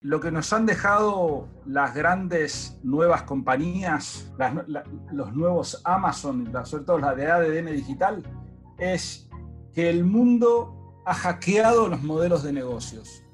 Lo que nos han dejado las grandes nuevas compañías, los nuevos Amazon, sobre todo la de ADN digital, es que el mundo ha hackeado los modelos de negocios.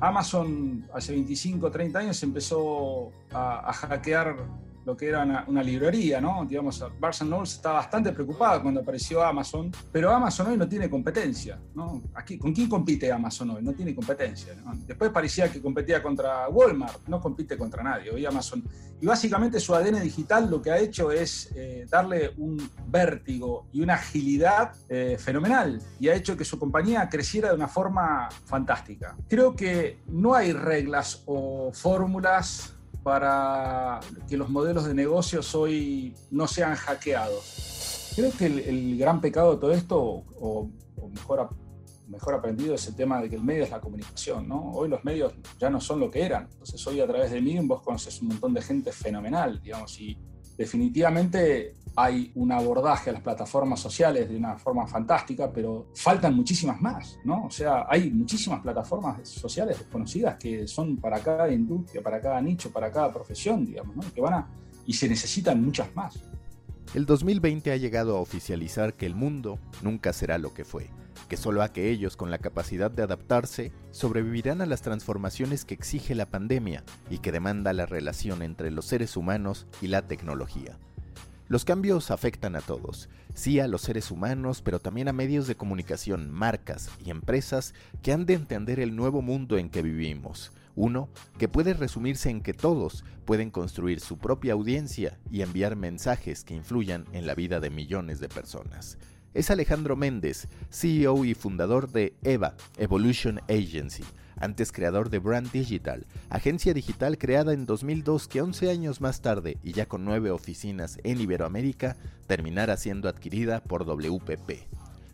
Amazon hace 25, 30 años empezó a, a hackear lo que era una, librería, ¿no? Digamos, Barnes Noble estaba bastante preocupada cuando apareció Amazon, pero Amazon hoy no tiene competencia, ¿no? Aquí, ¿Con quién compite Amazon hoy? No tiene competencia. Después parecía que competía contra Walmart, no compite contra nadie, hoy Amazon. Y básicamente su ADN digital lo que ha hecho es eh, darle un vértigo y una agilidad eh, fenomenal y ha hecho que su compañía creciera de una forma fantástica. Creo que no hay reglas o fórmulas para que los modelos de negocios hoy no sean hackeados. Creo que el, gran pecado de todo esto, o, mejor, mejor aprendido, es el tema de que el medio es la comunicación. ¿no? Hoy los medios ya no son lo que eran. Entonces hoy a través de mí vos conoces un montón de gente fenomenal, digamos, y definitivamente hay un abordaje a las plataformas sociales de una forma fantástica, pero faltan muchísimas más, ¿no? O sea, hay muchísimas plataformas sociales desconocidas que son para cada industria, para cada nicho, para cada profesión, digamos, ¿no? Que van a, y se necesitan muchas más. El 2020 ha llegado a oficializar que el mundo nunca será lo que fue, que solo aquellos con la capacidad de adaptarse sobrevivirán a las transformaciones que exige la pandemia y que demanda la relación entre los seres humanos y la tecnología. Los cambios afectan a todos, sí a los seres humanos, pero también a medios de comunicación, marcas y empresas que han de entender el nuevo mundo en que vivimos. Uno que puede resumirse en que todos pueden construir su propia audiencia y enviar mensajes que influyan en la vida de millones de personas. Es Alejandro Méndez, CEO y fundador de EVA, Evolution Agency, antes creador de Brand Digital, agencia digital creada en 2002 que 11 años más tarde y ya con 9 oficinas en Iberoamérica, terminará siendo adquirida por WPP.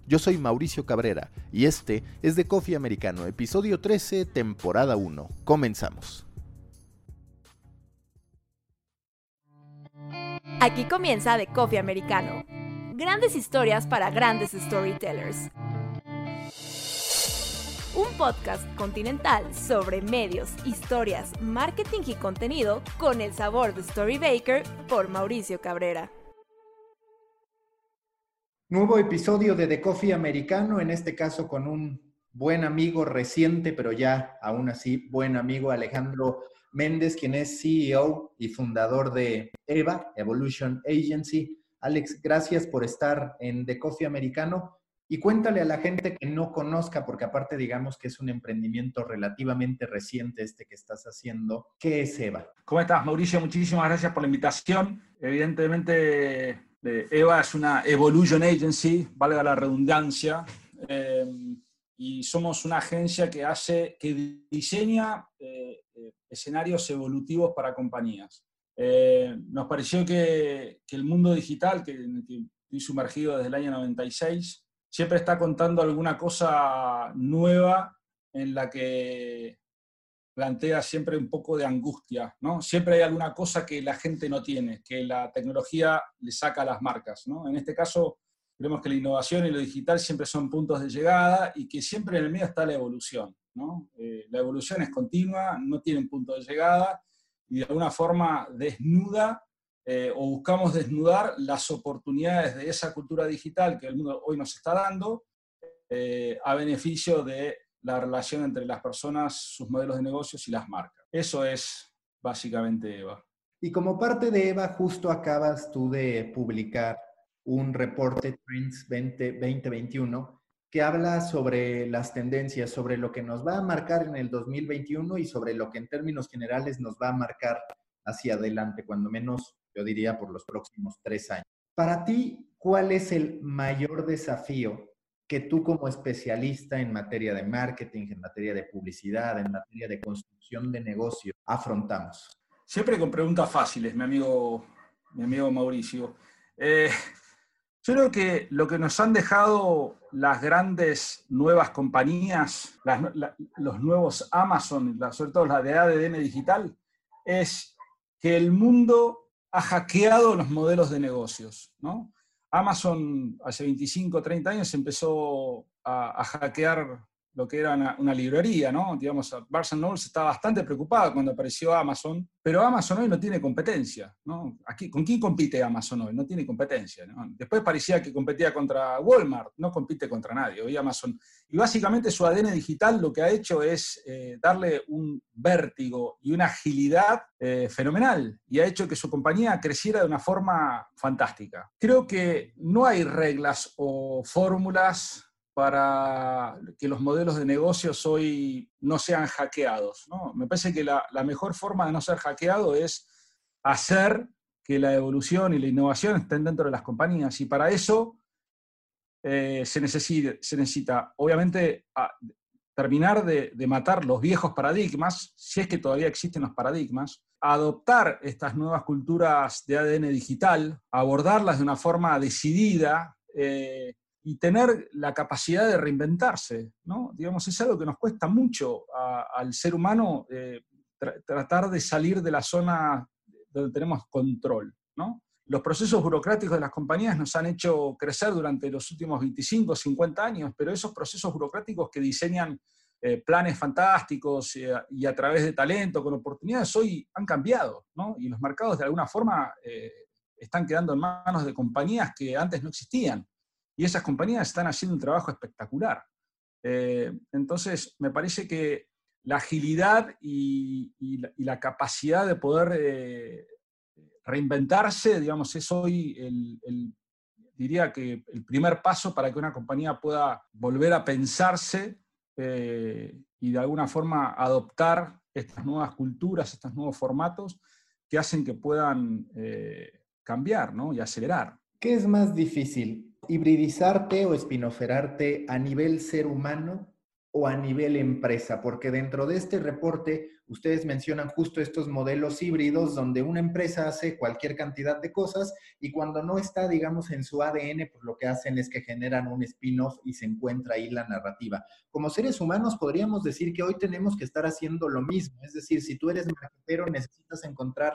Yo soy Mauricio Cabrera y este es de Coffee Americano, episodio 13, temporada 1. Comenzamos. Aquí comienza de Coffee Americano. Grandes historias para grandes storytellers un podcast continental sobre medios, historias, marketing y contenido con el sabor de Storybaker por Mauricio Cabrera. Nuevo episodio de The Coffee Americano, en este caso con un buen amigo reciente, pero ya aún así buen amigo Alejandro Méndez, quien es CEO y fundador de EVA, Evolution Agency. Alex, gracias por estar en The Coffee Americano. Y cuéntale a la gente que no conozca, porque aparte digamos que es un emprendimiento relativamente reciente este que estás haciendo, ¿qué es EVA? ¿Cómo estás, Mauricio? Muchísimas gracias por la invitación. Evidentemente, eh, EVA es una Evolution Agency, valga la redundancia, eh, y somos una agencia que hace, que diseña eh, escenarios evolutivos para compañías. nos pareció que, que, el mundo digital, que, que estoy sumergido desde el año 96, siempre está contando alguna cosa nueva en la que plantea siempre un poco de angustia, ¿no? Siempre hay alguna cosa que la gente no tiene, que la tecnología le saca a las marcas, ¿no? En este caso, creemos que la innovación y lo digital siempre son puntos de llegada y que siempre en el medio está la evolución, ¿no? Eh, la evolución es continua, no tiene un punto de llegada y de alguna forma desnuda eh, o buscamos desnudar las oportunidades de esa cultura digital que el mundo hoy nos está dando eh, a beneficio de la relación entre las personas, sus modelos de negocios y las marcas. Eso es básicamente EVA. Y como parte de EVA, justo acabas tú de publicar un reporte Trends 2021 que habla sobre las tendencias, sobre lo que nos va a marcar en el 2021 y sobre lo que en términos generales nos va a marcar hacia adelante, cuando menos yo diría por los próximos tres años. Para ti, ¿cuál es el mayor desafío que tú como especialista en materia de marketing, en materia de publicidad, en materia de construcción de negocio, afrontamos? Siempre con preguntas fáciles, mi amigo, mi amigo Mauricio. Eh, yo creo que lo que nos han dejado las grandes nuevas compañías, los nuevos Amazon, sobre todo la de ADN digital, es que el mundo ha hackeado los modelos de negocios. ¿no? Amazon hace 25, 30 años empezó a, hackear lo que era una, librería, ¿no? Digamos, Barnes Nobles estaba bastante preocupado cuando apareció Amazon, pero Amazon hoy no tiene competencia, ¿no? Aquí, ¿Con quién compite Amazon hoy? No tiene competencia, ¿no? Después parecía que competía contra Walmart, no compite contra nadie, hoy Amazon. Y básicamente su ADN digital lo que ha hecho es eh, darle un vértigo y una agilidad eh, fenomenal, y ha hecho que su compañía creciera de una forma fantástica. Creo que no hay reglas o fórmulas para que los modelos de negocios hoy no sean hackeados. Me parece que la, mejor forma de no ser hackeado es hacer que la evolución y la innovación estén dentro de las compañías. Y para eso eh, se, necesita, se, necesita, obviamente, terminar de, de, matar los viejos paradigmas, si es que todavía existen los paradigmas, adoptar estas nuevas culturas de ADN digital, abordarlas de una forma decidida, eh, y tener la capacidad de reinventarse. Digamos, es algo que nos cuesta mucho al ser humano eh, tratar de salir de la zona donde tenemos control. Los procesos burocráticos de las compañías nos han hecho crecer durante los últimos 25, 50 años, pero esos procesos burocráticos que diseñan eh, planes fantásticos eh, y a través de talento, con oportunidades, hoy han cambiado, ¿no? Y los mercados de alguna forma están quedando en manos de compañías que antes no existían. Y esas compañías están haciendo un trabajo espectacular. Eh, entonces, me parece que la agilidad y, la, capacidad de poder eh, reinventarse, digamos, es hoy el, diría que el primer paso para que una compañía pueda volver a pensarse eh, y de alguna forma adoptar estas nuevas culturas, estos nuevos formatos que hacen que puedan cambiar y acelerar. ¿Qué es más difícil? Hibridizarte o espinoferarte a nivel ser humano o a nivel empresa, porque dentro de este reporte ustedes mencionan justo estos modelos híbridos donde una empresa hace cualquier cantidad de cosas y cuando no está, digamos, en su ADN, pues lo que hacen es que generan un spin-off y se encuentra ahí la narrativa. Como seres humanos podríamos decir que hoy tenemos que estar haciendo lo mismo, es decir, si tú eres marketero necesitas encontrar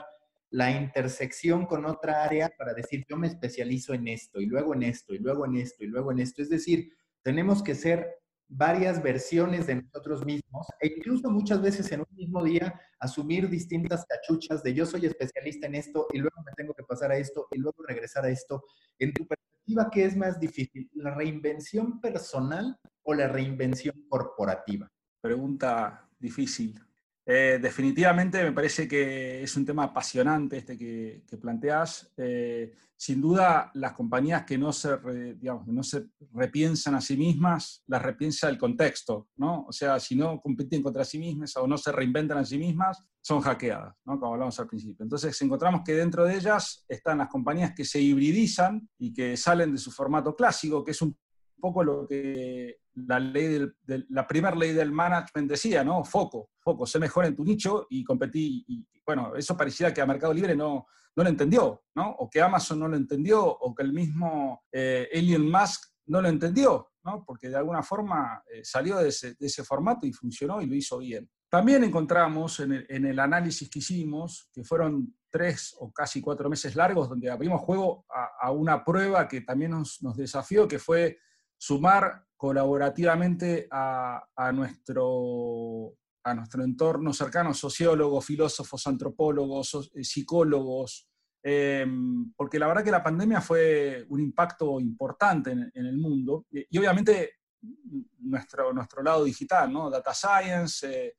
la intersección con otra área para decir, yo me especializo en esto, y luego en esto, y luego en esto, y luego en esto. Es decir, tenemos que ser varias versiones de nosotros mismos e incluso muchas veces en un mismo día asumir distintas cachuchas de yo soy especialista en esto y luego me tengo que pasar a esto y luego regresar a esto. En tu perspectiva, ¿qué es más difícil? ¿La reinvención personal o la reinvención corporativa? Pregunta difícil. Eh, definitivamente me parece que es un tema apasionante este que, planteas. Eh, sin duda, las compañías que no se, se repiensan a sí mismas, las repiensa el contexto, ¿no? O sea, si no compiten contra sí mismas o no se reinventan a sí mismas, son hackeadas, ¿no? Como hablamos al principio. Entonces, encontramos que dentro de ellas están las compañías que se hibridizan y que salen de su formato clásico, que es un poco lo que la, ley del, la primera ley del management decía, ¿no? Foco, foco, sé mejor en tu nicho y competí. Y, bueno, eso parecía que a Mercado Libre no, no lo entendió, ¿no? O que Amazon no lo entendió, o que el mismo eh, Elon Musk no lo entendió, ¿no? Porque de alguna forma eh, salió de ese, de ese, formato y funcionó y lo hizo bien. También encontramos en el, en el, análisis que hicimos, que fueron tres o casi cuatro meses largos, donde abrimos juego a, a una prueba que también nos, nos desafió, que fue sumar colaborativamente a, nuestro, entorno cercano, sociólogos, filósofos, antropólogos, eh, psicólogos, em, porque la verdad que la pandemia fue un impacto importante en, el mundo y, obviamente nuestro, lado digital, ¿no? Data Science, eh,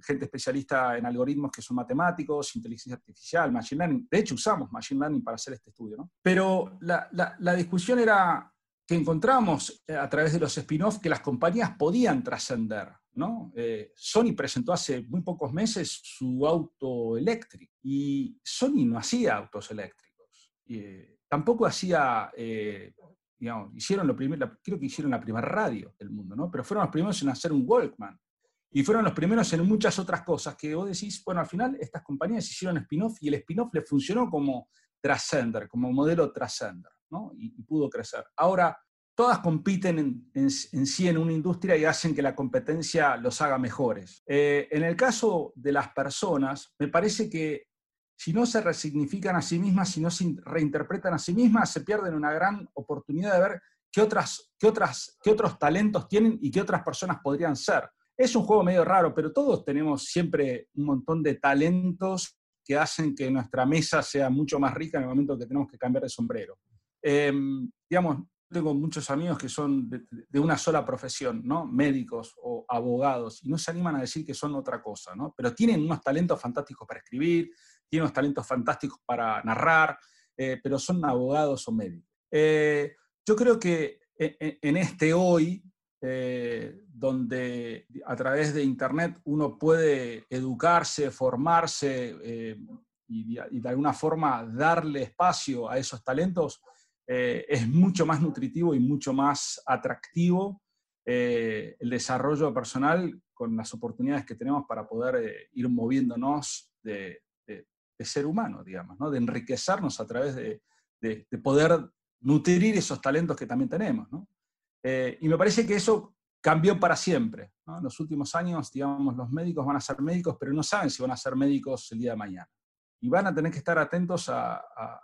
gente especialista en algoritmos que son matemáticos, inteligencia artificial, machine learning. De hecho, usamos machine learning para hacer este estudio, ¿no? Pero la discusión era que encontramos eh, a través de los spin-offs que las compañías podían trascender. ¿no? Eh, Sony presentó hace muy pocos meses su auto eléctrico y Sony no hacía autos eléctricos. Eh, tampoco hacía, digamos, hicieron lo primero, creo que hicieron la primera radio del mundo, ¿no? pero fueron los primeros en hacer un Walkman. Y fueron los primeros en muchas otras cosas que vos decís, bueno, al final estas compañías hicieron spin-off y el spin-off le funcionó como trascender, como modelo trascender y, pudo crecer. Ahora, todas compiten en, sí en una industria y hacen que la competencia los haga mejores. Eh, en el caso de las personas, me parece que si no se resignifican a sí mismas, si no se reinterpretan a sí mismas, se pierden una gran oportunidad de ver qué, otras, qué, otras, qué otros talentos tienen y qué otras personas podrían ser. Es un juego medio raro, pero todos tenemos siempre un montón de talentos que hacen que nuestra mesa sea mucho más rica en el momento que tenemos que cambiar de sombrero. Em, digamos, tengo muchos amigos que son de, una sola profesión, ¿no? Médicos o abogados, y no se animan a decir que son otra cosa, ¿no? Pero tienen unos talentos fantásticos para escribir, tienen unos talentos fantásticos para narrar, eh, pero son abogados o médicos. Eh, yo creo que en, este hoy, eh, donde a través de Internet uno puede educarse, formarse y de alguna forma darle espacio a esos talentos, eh, es mucho más nutritivo y mucho más atractivo eh, el desarrollo personal con las oportunidades que tenemos para poder eh, ir moviéndonos de, ser humano, digamos, ¿no? de enriquecernos a través de, poder nutrir esos talentos que también tenemos. y me parece que eso cambió para siempre. En los últimos años, digamos, los médicos van a ser médicos, pero no saben si van a ser médicos el día de mañana. Y van a tener que estar atentos a,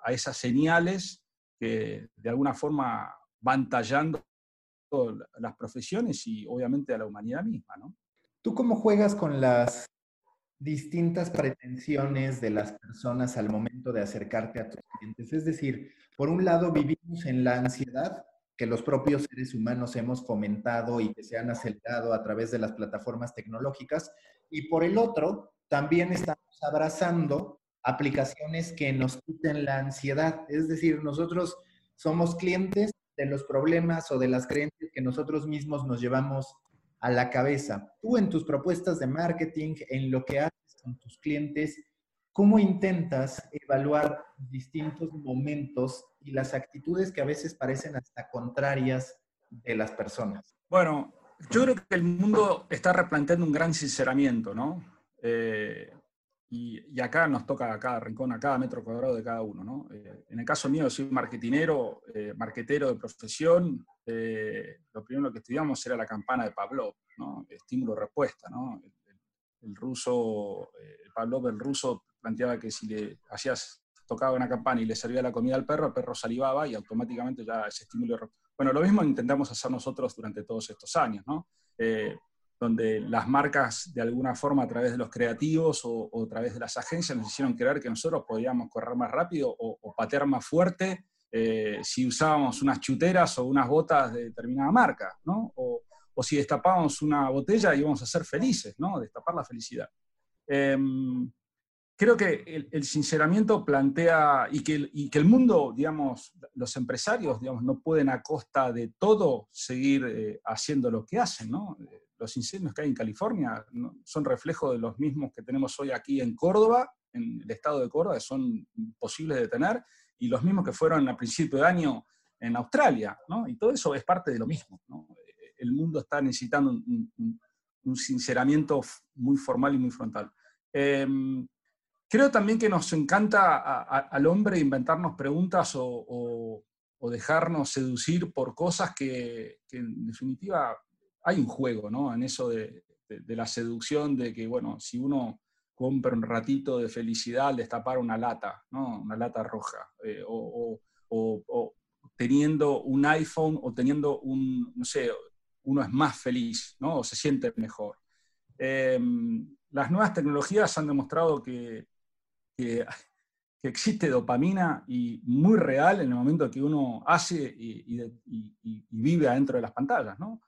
a esas señales que de alguna forma van tallando las profesiones y obviamente a la humanidad misma, ¿no? ¿Tú cómo juegas con las distintas pretensiones de las personas al momento de acercarte a tus clientes? Es decir, por un lado vivimos en la ansiedad que los propios seres humanos hemos fomentado y que se han acelerado a través de las plataformas tecnológicas, y por el otro, también estamos abrazando aplicaciones que nos quiten la ansiedad. Es decir, nosotros somos clientes de los problemas o de las creencias que nosotros mismos nos llevamos a la cabeza. Tú en tus propuestas de marketing, en lo que haces con tus clientes, ¿cómo intentas evaluar distintos momentos y las actitudes que a veces parecen hasta contrarias de las personas? Bueno, yo creo que el mundo está replanteando un gran sinceramiento, ¿no? Eh, y, acá nos toca a cada rincón, a cada metro cuadrado de cada uno. ¿no? Eh, en el caso mío, soy marketinero, eh, marketero de profesión. Eh, lo primero que estudiamos era la campana de Pavlov, ¿no? estímulo-respuesta. ¿no? El, ruso, Pavlov, el ruso, planteaba que si le hacías, tocaba una campana y le servía la comida al perro, el perro salivaba y automáticamente ya ese estímulo. Bueno, lo mismo intentamos hacer nosotros durante todos estos años. ¿no? Donde las marcas de alguna forma a través de los creativos o, a través de las agencias nos hicieron creer que nosotros podíamos correr más rápido o, patear más fuerte eh, si usábamos unas chuteras o unas botas de determinada marca, ¿no? O, si destapábamos una botella íbamos a ser felices, ¿no? Destapar la felicidad. Em, creo que el, sinceramiento plantea y que, el mundo, digamos, los empresarios, digamos, no pueden a costa de todo seguir eh, haciendo lo que hacen, ¿no? Los incendios que hay en California son reflejo de los mismos que tenemos hoy aquí en Córdoba, en el estado de Córdoba, son imposibles de detener, y los mismos que fueron a principio de año en Australia, ¿no? Y todo eso es parte de lo mismo, El mundo está necesitando un, sinceramiento muy formal y muy frontal. Em, creo también que nos encanta al hombre inventarnos preguntas o, dejarnos seducir por cosas que en definitiva hay un juego, ¿no? En eso de, la seducción, de que, bueno, si uno compra un ratito de felicidad al destapar una lata, ¿no? Una lata roja, eh, o, teniendo un iPhone o teniendo un, no sé, uno es más feliz, ¿no? O se siente mejor. Em, las nuevas tecnologías han demostrado que, existe dopamina y muy real en el momento que uno hace y, y vive adentro de las pantallas, ¿no?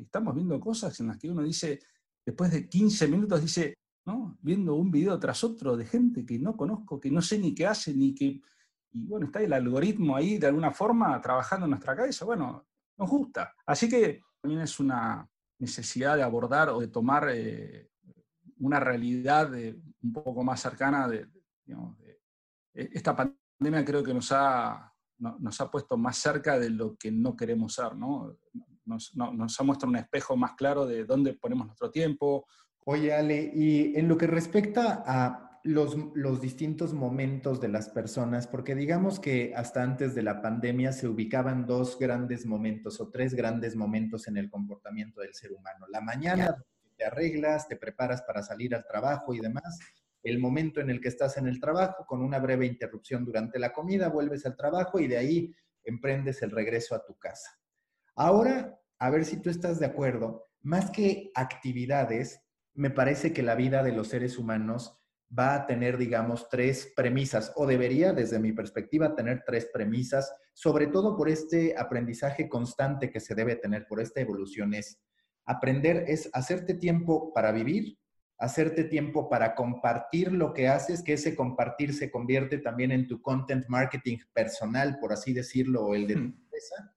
Estamos viendo cosas en las que uno dice, después de 15 minutos dice, ¿no? Viendo un video tras otro de gente que no conozco, que no sé ni qué hace, ni qué... Y bueno, está el algoritmo ahí de alguna forma trabajando en nuestra cabeza. Bueno, nos gusta. Así que también es una necesidad de abordar o de tomar eh, una realidad un poco más cercana de, e, esta pandemia creo que nos ha, nos ha puesto más cerca de lo que no queremos ser, ¿no? Nos, nos ha mostrado un espejo más claro de dónde ponemos nuestro tiempo. Oye, Ale, y en lo que respecta a los, los, distintos momentos de las personas, porque digamos que hasta antes de la pandemia se ubicaban dos grandes momentos o tres grandes momentos en el comportamiento del ser humano. La mañana, te arreglas, te preparas para salir al trabajo y demás. El momento en el que estás en el trabajo, con una breve interrupción durante la comida, vuelves al trabajo y de ahí emprendes el regreso a tu casa. Ahora, a ver si tú estás de acuerdo, más que actividades, me parece que la vida de los seres humanos va a tener, digamos, tres premisas, o debería, desde mi perspectiva, tener tres premisas, sobre todo por este aprendizaje constante que se debe tener, por esta evolución. Es aprender, es hacerte tiempo para vivir, hacerte tiempo para compartir lo que haces, que ese compartir se convierte también en tu content marketing personal, por así decirlo, o el de tu empresa.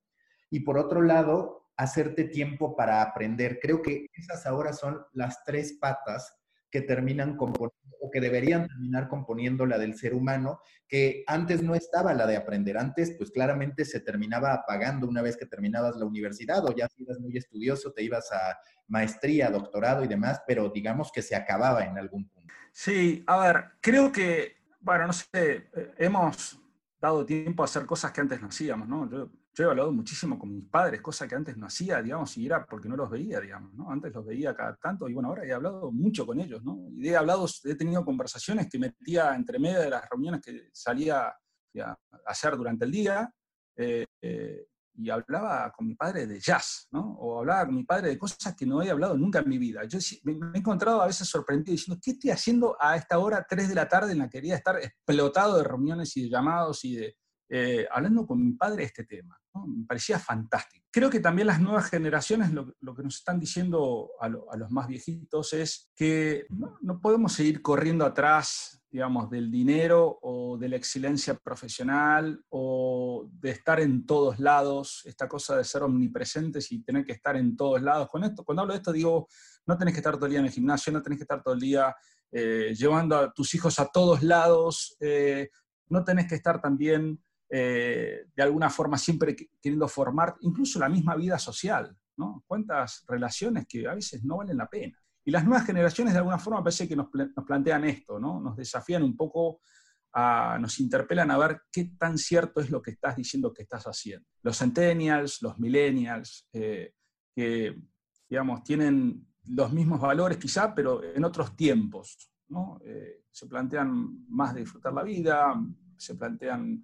Y por otro lado, hacerte tiempo para aprender. Creo que esas ahora son las tres patas que terminan componiendo o que deberían terminar componiendo la del ser humano, que antes no estaba la de aprender. Antes, pues claramente se terminaba apagando una vez que terminabas la universidad o ya eras muy estudioso, te ibas a maestría, doctorado y demás, pero digamos que se acababa en algún punto. Sí, a ver, creo que, bueno, no sé, eh, hemos dado tiempo a hacer cosas que antes no hacíamos, ¿no? Yo he hablado muchísimo con mis padres, cosa que antes no hacía, digamos, y era porque no los veía, digamos, ¿no? Antes los veía cada tanto y bueno, ahora he hablado mucho con ellos, ¿no? Y he hablado, he tenido conversaciones que metía entre medio de las reuniones que salía a hacer durante el día, eh, eh, y hablaba con mi padre de jazz, ¿no? O hablaba con mi padre de cosas que no he hablado nunca en mi vida. Yo me, he encontrado a veces sorprendido diciendo, ¿qué estoy haciendo a esta hora, 3 de la tarde, en la que quería estar explotado de reuniones y de llamados y de, eh, hablando con mi padre de este tema. Me parecía fantástico. Creo que también las nuevas generaciones lo, que nos están diciendo a, los más viejitos es que no, podemos seguir corriendo atrás, digamos, del dinero o de la excelencia profesional o de estar en todos lados, esta cosa de ser omnipresentes y tener que estar en todos lados. Cuando hablo de esto digo, no tenés que estar todo el día en el gimnasio, no tenés que estar todo el día eh, llevando a tus hijos a todos lados, eh, no tenés que estar también eh, de alguna forma siempre queriendo formar incluso la misma vida social, ¿no? Cuántas relaciones que a veces no valen la pena. Y las nuevas generaciones de alguna forma parece que nos, plantean esto, ¿no? Nos desafían un poco, nos interpelan a ver qué tan cierto es lo que estás diciendo que estás haciendo. Los centennials, los millennials, eh, que, digamos, tienen los mismos valores quizá, pero en otros tiempos, ¿no? Eh, se plantean más de disfrutar la vida, se plantean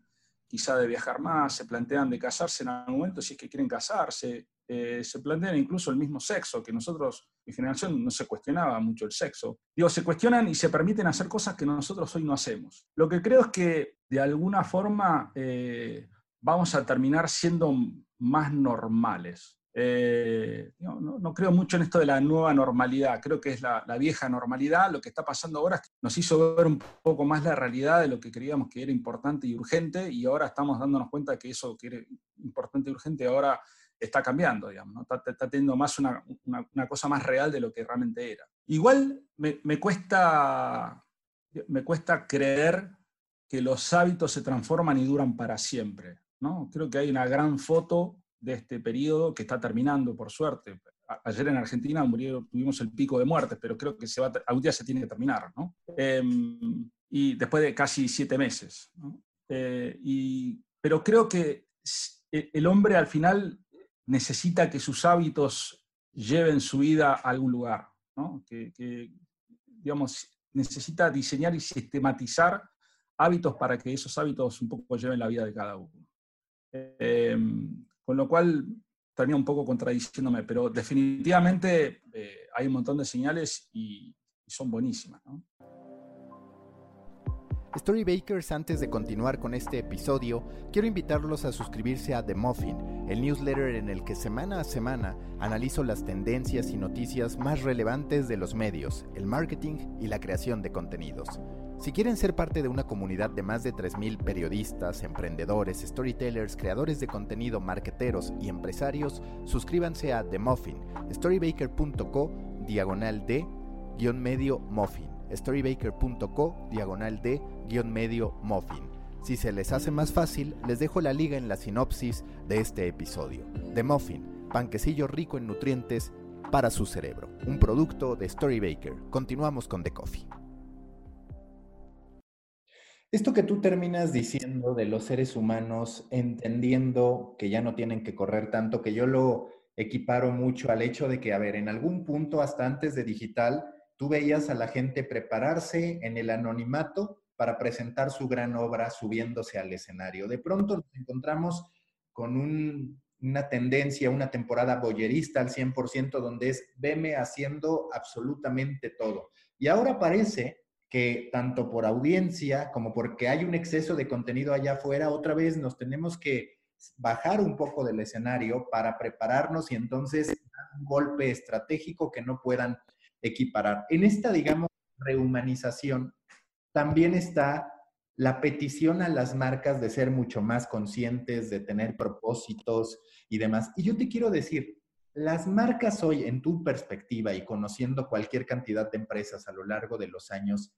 quizá de viajar más, se plantean de casarse en algún momento si es que quieren casarse, eh, se plantean incluso el mismo sexo, que nosotros, mi generación, no se cuestionaba mucho el sexo. Digo, se cuestionan y se permiten hacer cosas que nosotros hoy no hacemos. Lo que creo es que de alguna forma eh, vamos a terminar siendo más normales. Eh, no, creo mucho en esto de la nueva normalidad, creo que es la, vieja normalidad. Lo que está pasando ahora es que nos hizo ver un poco más la realidad de lo que creíamos que era importante y urgente, y ahora estamos dándonos cuenta que eso que era importante y urgente ahora está cambiando, digamos, está, teniendo más una, cosa más real de lo que realmente era. Igual me, me, cuesta, me cuesta creer que los hábitos se transforman y duran para siempre. ¿no? Creo que hay una gran foto de este periodo que está terminando, por suerte. ayer en Argentina murieron, tuvimos el pico de muertes, pero creo que se va algún día se tiene que terminar, ¿no? Em, y después de casi siete meses. Eh, y, pero creo que e, el hombre al final necesita que sus hábitos lleven su vida a algún lugar, ¿no? que, que, digamos, necesita diseñar y sistematizar hábitos para que esos hábitos un poco lleven la vida de cada uno. Eh, con lo cual termina un poco contradiciéndome, pero definitivamente eh, hay un montón de señales y, son buenísimas. Storybakers, antes de continuar con este episodio, quiero invitarlos a suscribirse a The Muffin, el newsletter en el que semana a semana analizo las tendencias y noticias más relevantes de los medios, el marketing y la creación de contenidos. Si quieren ser parte de una comunidad de más de 3.000 periodistas, emprendedores, storytellers, creadores de contenido, marketeros y empresarios, suscríbanse a The Muffin, storybaker.co, diagonal de, guion medio muffin, storybaker.co, diagonal de, guion medio muffin. Si se les hace más fácil, les dejo la liga en la sinopsis de este episodio. The Muffin, panquecillo rico en nutrientes para su cerebro, un producto de Storybaker. Continuamos con The Coffee. Esto que tú terminas diciendo de los seres humanos entendiendo que ya no tienen que correr tanto, que yo lo equiparo mucho al hecho de que, a ver, en algún punto, hasta antes de digital, tú veías a la gente prepararse en el anonimato para presentar su gran obra subiéndose al escenario. De pronto nos encontramos con un una tendencia, una temporada boyerista al 100%, donde es veme haciendo absolutamente todo. Y ahora parece que tanto por audiencia como porque hay un exceso de contenido allá afuera, otra vez nos tenemos que bajar un poco del escenario para prepararnos y entonces dar un golpe estratégico que no puedan equiparar. En esta, digamos, rehumanización, también está la petición a las marcas de ser mucho más conscientes, de tener propósitos y demás. Y yo te quiero decir, las marcas hoy, en tu perspectiva y conociendo cualquier cantidad de empresas a lo largo de los años,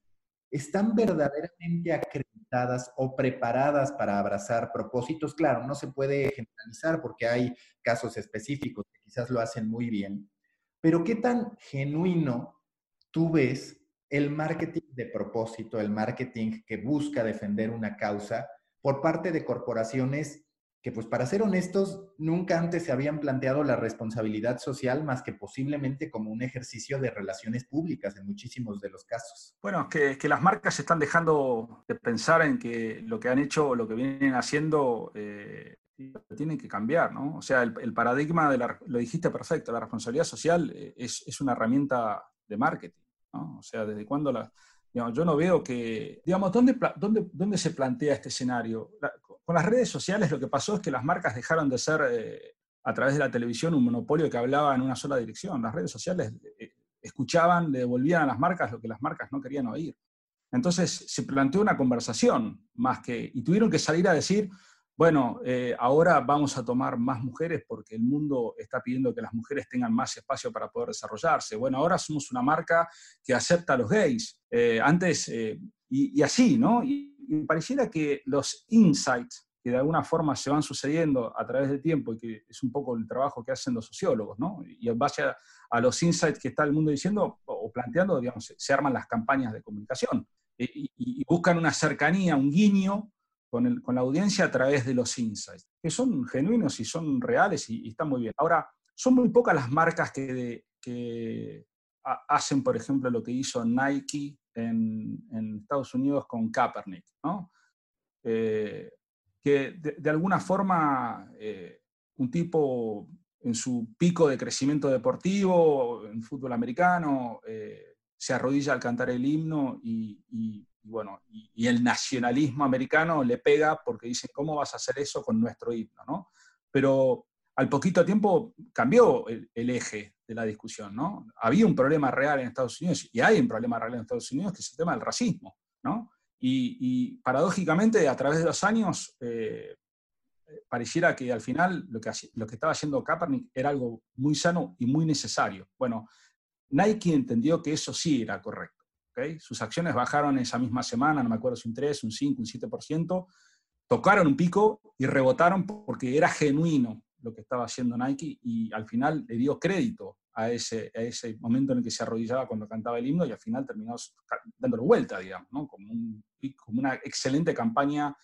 están verdaderamente acreditadas o preparadas para abrazar propósitos. Claro, no se puede generalizar porque hay casos específicos que quizás lo hacen muy bien, pero ¿qué tan genuino tú ves el marketing de propósito, el marketing que busca defender una causa por parte de corporaciones que, pues para ser honestos, nunca antes se habían planteado la responsabilidad social más que posiblemente como un ejercicio de relaciones públicas en muchísimos de los casos. Bueno, que, que las marcas están dejando de pensar en que lo que han hecho o lo que vienen haciendo eh, tienen que cambiar, ¿no? O sea, el, paradigma de la, lo dijiste perfecto, la responsabilidad social eh, es, es una herramienta de marketing. O sea, ¿desde cuándo la...? yo no veo que... Digamos, ¿dónde, dónde, dónde se plantea este escenario? Con las redes sociales lo que pasó es que las marcas dejaron de ser, eh, a través de la televisión, un monopolio que hablaba en una sola dirección. Las redes sociales eh, escuchaban, le devolvían a las marcas lo que las marcas no querían oír. Entonces se planteó una conversación más que... Y tuvieron que salir a decir, bueno, eh, ahora vamos a tomar más mujeres porque el mundo está pidiendo que las mujeres tengan más espacio para poder desarrollarse. Bueno, ahora somos una marca que acepta a los gays. Antes, y, así, ¿no? Y, pareciera que los insights que de alguna forma se van sucediendo a través del tiempo y que es un poco el trabajo que hacen los sociólogos, ¿no? Y en base a, los insights que está el mundo diciendo o planteando, digamos, se, arman las campañas de comunicación y, y buscan una cercanía, un guiño con, la audiencia a través de los insights, que son genuinos y son reales y, están muy bien. Ahora, son muy pocas las marcas que, hacen, por ejemplo, lo que hizo Nike en, Estados Unidos con Kaepernick, ¿no? Eh, que de, alguna forma eh, un tipo en su pico de crecimiento deportivo, en fútbol americano, eh, se arrodilla al cantar el himno y bueno, y, el nacionalismo americano le pega porque dicen, ¿cómo vas a hacer eso con nuestro himno? ¿no? Pero al poquito tiempo cambió el, eje de la discusión, ¿no? Había un problema real en Estados Unidos, y hay un problema real en Estados Unidos, que es el tema del racismo, ¿no? Y, paradójicamente, a través de los años, eh, pareciera que al final lo que, lo que estaba haciendo Kaepernick era algo muy sano y muy necesario. Bueno, Nike entendió que eso sí era correcto. Sus acciones bajaron esa misma semana, no me acuerdo si un 3, un 5, un 7%, tocaron un pico y rebotaron porque era genuino lo que estaba haciendo Nike y al final le dio crédito a ese, a ese momento en el que se arrodillaba cuando cantaba el himno y al final terminó dándole vuelta, digamos, como, como una excelente campaña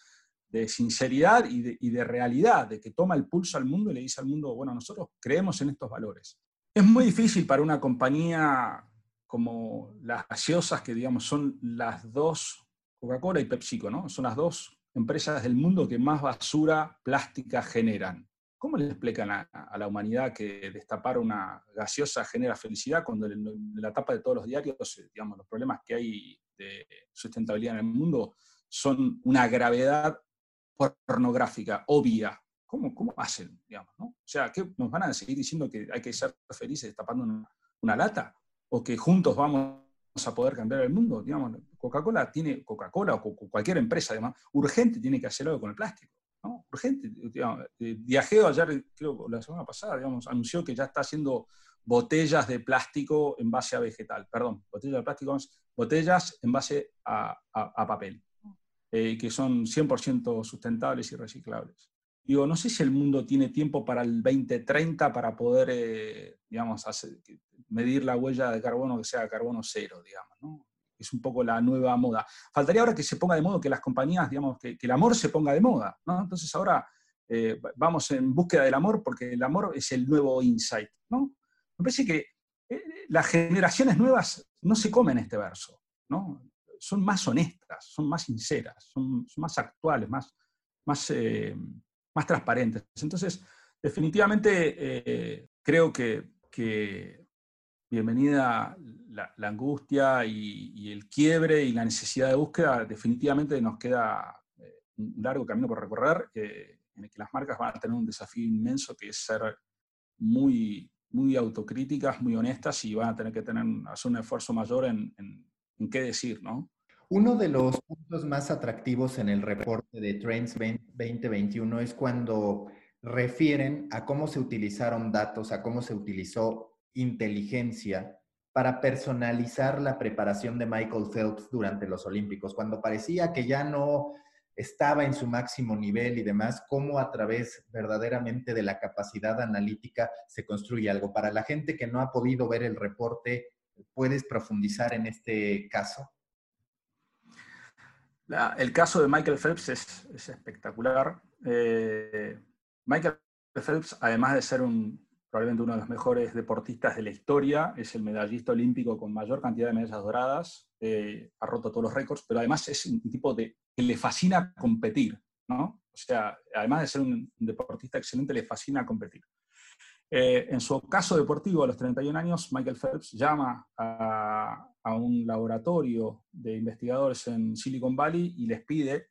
de sinceridad y de, y de, realidad, de que toma el pulso al mundo y le dice al mundo, bueno, nosotros creemos en estos valores. Es muy difícil para una compañía como las gaseosas, que digamos son las dos, Coca-Cola y PepsiCo, ¿no? Son las dos empresas del mundo que más basura plástica generan. ¿Cómo le explican a, la humanidad que destapar una gaseosa genera felicidad cuando en la tapa de todos los diarios, digamos, los problemas que hay de sustentabilidad en el mundo son una gravedad pornográfica, obvia? ¿Cómo, cómo hacen? Digamos, ¿no? O sea, ¿qué, ¿nos van a seguir diciendo que hay que ser felices destapando una lata? o que juntos vamos a poder cambiar el mundo. Digamos, Coca-Cola tiene, Coca-Cola o cualquier empresa además, urgente tiene que hacer algo con el plástico. ¿No? Urgente. Digamos, Diageo ayer, creo la semana pasada, digamos, anunció que ya está haciendo botellas de plástico en base a vegetal, perdón, botellas de plástico, botellas en base a, papel, eh, que son 100% sustentables y reciclables. Digo, no sé si el mundo tiene tiempo para el 2030 para poder, eh, digamos, medir la huella de carbono que sea carbono cero, digamos, ¿no? Es un poco la nueva moda. Faltaría ahora que se ponga de moda, que las compañías, digamos, que, el amor se ponga de moda, ¿no? Entonces ahora eh, vamos en búsqueda del amor porque el amor es el nuevo insight, ¿no? Me parece que eh, las generaciones nuevas no se comen este verso, ¿no? Son más honestas, son más sinceras, son, más actuales, más, más más transparentes. Entonces, Definitivamente eh, creo que, bienvenida la, angustia y, el quiebre y la necesidad de búsqueda, definitivamente nos queda eh, un largo camino por recorrer, eh, en el que las marcas van a tener un desafío inmenso que es ser muy, muy autocríticas, muy honestas y van a tener que tener, hacer un esfuerzo mayor en, en qué decir, ¿no? Uno de los puntos más atractivos en el reporte de Trends 2021 es cuando refieren a cómo se utilizaron datos, a cómo se utilizó inteligencia para personalizar la preparación de Michael Phelps durante los Olímpicos, cuando parecía que ya no estaba en su máximo nivel y demás, cómo a través verdaderamente de la capacidad analítica se construye algo. Para la gente que no ha podido ver el reporte, ¿puedes profundizar en este caso? el caso de Michael Phelps es, espectacular. Eh, Michael Phelps, además de ser un, probablemente uno de los mejores deportistas de la historia, es el medallista olímpico con mayor cantidad de medallas doradas, eh, ha roto todos los récords, pero además es un tipo de, que le fascina competir, ¿no? O sea, además de ser un, deportista excelente, le fascina competir. Eh, en su caso deportivo, a los 31 años, Michael Phelps llama a, a, un laboratorio de investigadores en Silicon Valley y les pide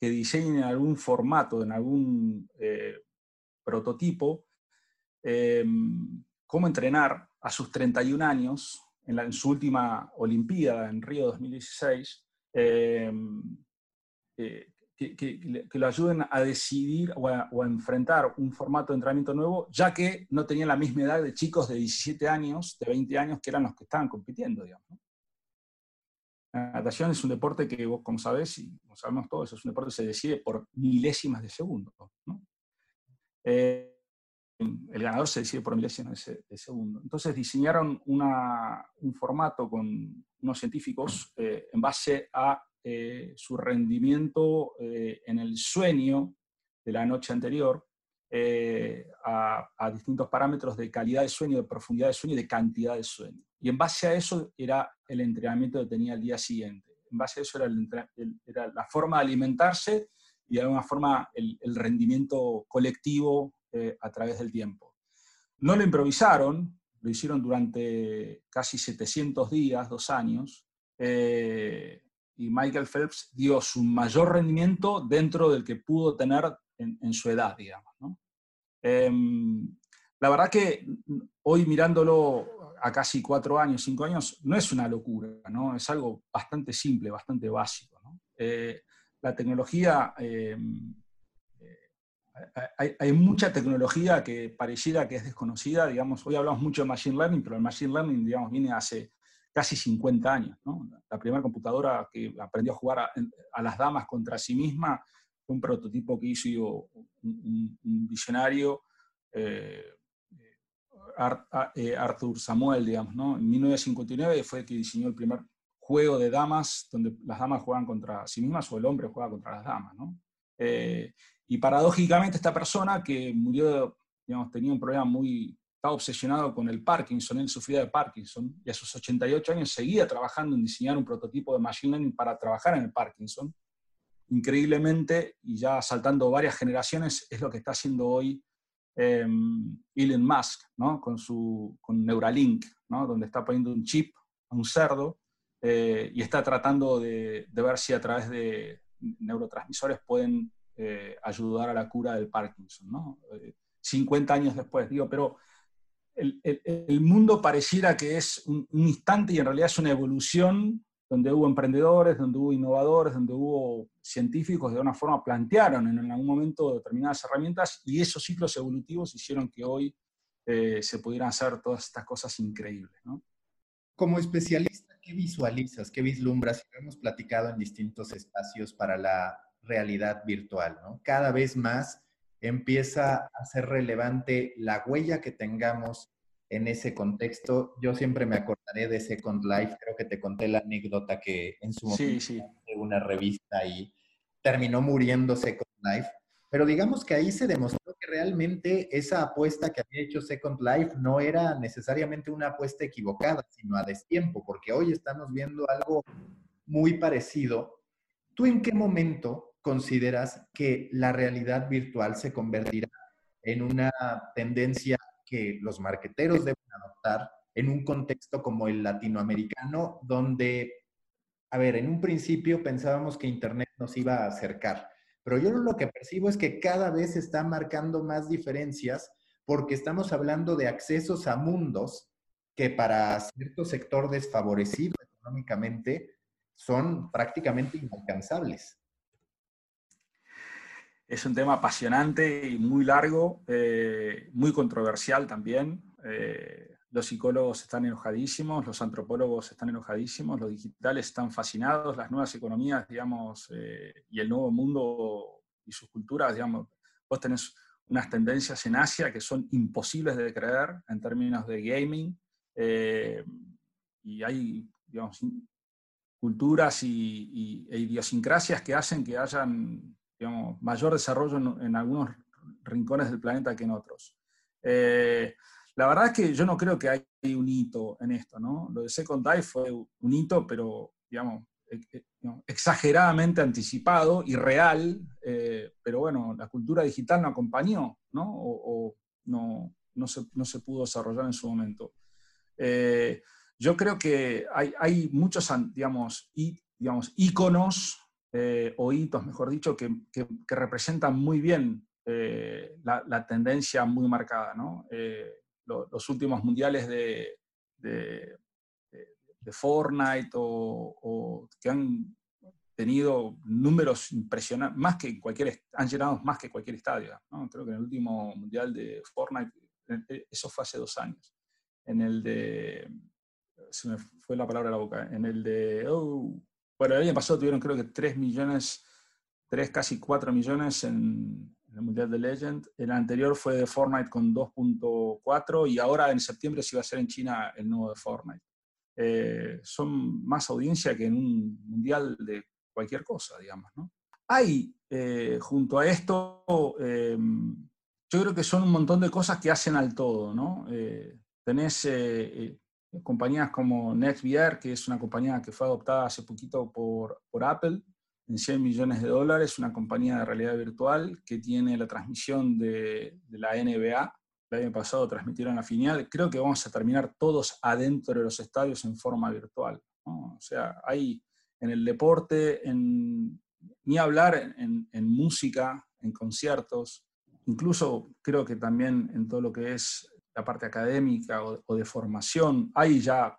que diseñen algún formato, en algún eh, prototipo, eh, cómo entrenar a sus 31 años, en, su última Olimpiada en Río 2016, eh, que, lo ayuden a decidir o a, enfrentar un formato de entrenamiento nuevo, ya que no tenían la misma edad de chicos de 17 años, de 20 años, que eran los que estaban compitiendo. La natación es un deporte que vos, como sabés, y como sabemos todos, es un deporte que se decide por milésimas de segundo. Eh, el ganador se decide por milésimas de, segundo. Entonces diseñaron un formato con unos científicos eh, en base a eh, su rendimiento en el sueño de la noche anterior, a, a distintos parámetros de calidad de sueño, de profundidad de sueño y de cantidad de sueño. Y en base a eso era el entrenamiento que tenía el día siguiente. En base a eso era, la forma de alimentarse y de alguna forma el, rendimiento colectivo eh, a través del tiempo. No lo improvisaron, lo hicieron durante casi 700 días, dos años, eh, y Michael Phelps dio su mayor rendimiento dentro del que pudo tener en, su edad, digamos. Em, la verdad que hoy mirándolo a casi cuatro años, cinco años, no es una locura, ¿no? Es algo bastante simple, bastante básico. Eh, la tecnología, eh, eh, hay, mucha tecnología que pareciera que es desconocida, digamos, hoy hablamos mucho de Machine Learning, pero el Machine Learning, digamos, viene hace casi 50 años, La primera computadora que aprendió a jugar a, las damas contra sí misma fue un prototipo que hizo un, visionario, eh, Arthur Samuel, digamos, ¿no? En 1959 fue el que diseñó el primer juego de damas, donde las damas juegan contra sí mismas o el hombre juega contra las damas, ¿no? Eh, y paradójicamente esta persona que murió, digamos, tenía un problema muy, estaba obsesionado con el Parkinson, él sufría de Parkinson, y a sus 88 años seguía trabajando en diseñar un prototipo de Machine Learning para trabajar en el Parkinson. Increíblemente, y ya saltando varias generaciones, es lo que está haciendo hoy Em, Elon Musk, ¿no? con, su, con Neuralink, ¿no? donde está poniendo un chip a un cerdo eh, y está tratando de, ver si a través de neurotransmisores pueden eh, ayudar a la cura del Parkinson. ¿no? 50 eh, años después, digo, pero el, el, mundo pareciera que es un, un, instante y en realidad es una evolución donde hubo emprendedores, donde hubo innovadores, donde hubo científicos, de alguna forma plantearon en algún momento determinadas herramientas y esos ciclos evolutivos hicieron que hoy eh, se pudieran hacer todas estas cosas increíbles. Como especialista, ¿qué visualizas, qué vislumbras? Hemos platicado en distintos espacios para la realidad virtual. ¿no? Cada vez más empieza a ser relevante la huella que tengamos en ese contexto. Yo siempre me acordaré de Second Life, creo que te conté la anécdota que en su momento sí, una revista y terminó muriendo Second Life. Pero digamos que ahí se demostró que realmente esa apuesta que había hecho Second Life no era necesariamente una apuesta equivocada, sino a destiempo, porque hoy estamos viendo algo muy parecido. ¿Tú en qué momento consideras que la realidad virtual se convertirá en una tendencia que los marqueteros deben adoptar en un contexto como el latinoamericano, donde, a ver, en un principio pensábamos que Internet nos iba a acercar, pero yo lo que percibo es que cada vez se están marcando más diferencias porque estamos hablando de accesos a mundos que para cierto sector desfavorecido económicamente son prácticamente inalcanzables. Es un tema apasionante y muy largo, eh, muy controversial también. Eh, los psicólogos están enojadísimos, los antropólogos están enojadísimos, los digitales están fascinados, las nuevas economías, digamos, eh, y el nuevo mundo y sus culturas, digamos, vos tenés unas tendencias en Asia que son imposibles de creer en términos de gaming, y hay, digamos, culturas y, e idiosincrasias que hacen que hayan digamos, mayor desarrollo en, algunos rincones del planeta que en otros. Eh, la verdad es que yo no creo que hay un hito en esto, ¿no? Lo de Second Life fue un hito, pero, digamos, e, e, exageradamente anticipado y real, eh, pero bueno, la cultura digital no acompañó, ¿no? O, no, no, se, no, se, pudo desarrollar en su momento. Eh, yo creo que hay, hay muchos, digamos, y, digamos, íconos eh, o hitos, mejor dicho, que, representan muy bien eh, la, tendencia muy marcada. Eh, los últimos mundiales de, de, Fortnite o, que han tenido números impresionantes, más que cualquier, han llenado más que cualquier estadio. Creo que en el último mundial de Fortnite, eso fue hace dos años. En el de, se me fue la palabra a la boca, en el de, oh, bueno, el año pasado tuvieron creo que 3 millones, 3, casi 4 millones en, el Mundial de Legend. El anterior fue de Fortnite con 2.4 y ahora en septiembre se iba a hacer en China el nuevo de Fortnite. Eh, son más audiencia que en un mundial de cualquier cosa, digamos. Hay, eh, junto a esto, em, yo creo que son un montón de cosas que hacen al todo. ¿no? Eh, tenés compañías como NextVR, que es una compañía que fue adoptada hace poquito por, por Apple, en 100 millones de dólares, una compañía de realidad virtual que tiene la transmisión de, la NBA. El año pasado transmitieron la final. Creo que vamos a terminar todos adentro de los estadios en forma virtual. O sea, hay en el deporte, ni hablar en, en música, en conciertos, incluso creo que también en todo lo que es la parte académica o, de formación, hay ya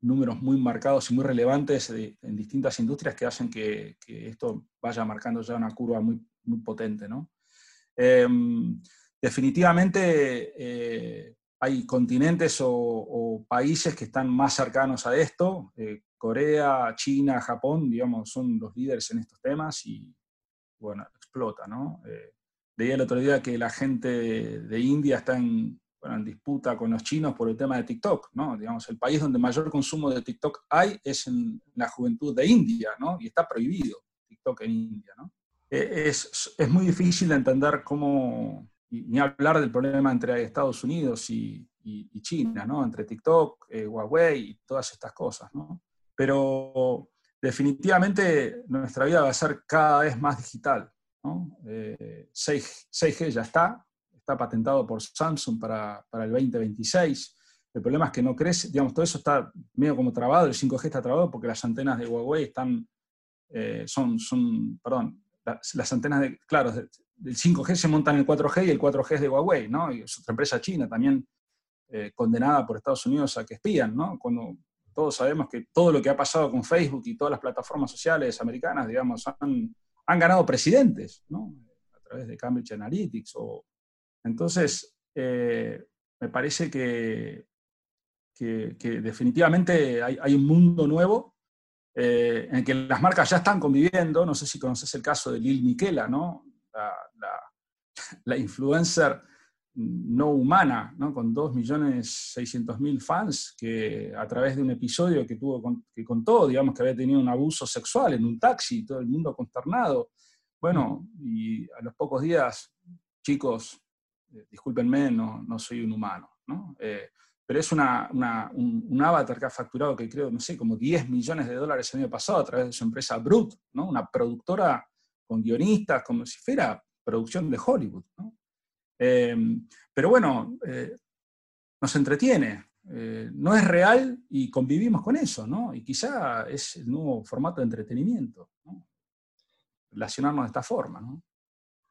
números muy marcados y muy relevantes en distintas industrias que hacen que, esto vaya marcando ya una curva muy, potente. ¿no? Em, definitivamente eh, hay continentes o, países que están más cercanos a esto. Eh, Corea, China, Japón, digamos, son los líderes en estos temas y, bueno, explota, ¿no? Eh, Leía el otro día que la gente de, India está en, disputa con los chinos por el tema de TikTok, ¿no? Digamos, el país donde mayor consumo de TikTok hay es en la juventud de India, ¿no? Y está prohibido TikTok en India, ¿no? E, es, es muy difícil de entender cómo, ni hablar del problema entre Estados Unidos y, China, ¿no? Entre TikTok, eh, Huawei y todas estas cosas, ¿no? Pero definitivamente nuestra vida va a ser cada vez más digital. 6, eh, g ya está, está patentado por Samsung para, el 2026. El problema es que no crece, digamos, todo eso está medio como trabado, el 5G está trabado porque las antenas de Huawei están, eh, son, perdón, las, antenas de, claro, del 5G se montan el 4G y el 4G es de Huawei, ¿no? Y es otra empresa china también eh, condenada por Estados Unidos a que espían, ¿no? Todos sabemos que todo lo que ha pasado con Facebook y todas las plataformas sociales americanas, digamos, han han ganado presidentes, ¿no? A través de Cambridge Analytics. O... Entonces, eh, me parece que, que, definitivamente hay, un mundo nuevo eh, en que las marcas ya están conviviendo. No sé si conoces el caso de Lil Miquela, ¿no? La, influencer no humana, ¿no? con 2.600.000 fans, que a través de un episodio que, tuvo, que contó, digamos, que había tenido un abuso sexual en un taxi, todo el mundo consternado. Bueno, y a los pocos días, chicos, eh, discúlpenme, no, no, soy un humano, ¿no? Eh, pero es una, un, avatar que ha facturado, que creo, no sé, como 10 millones de dólares el año pasado a través de su empresa Brut, ¿no? Una productora con guionistas, como si fuera producción de Hollywood, ¿no? Pero bueno, nos entretiene, no es real y convivimos con eso, ¿no? Y quizá es el nuevo formato de entretenimiento, ¿no? relacionarnos de esta forma, ¿no?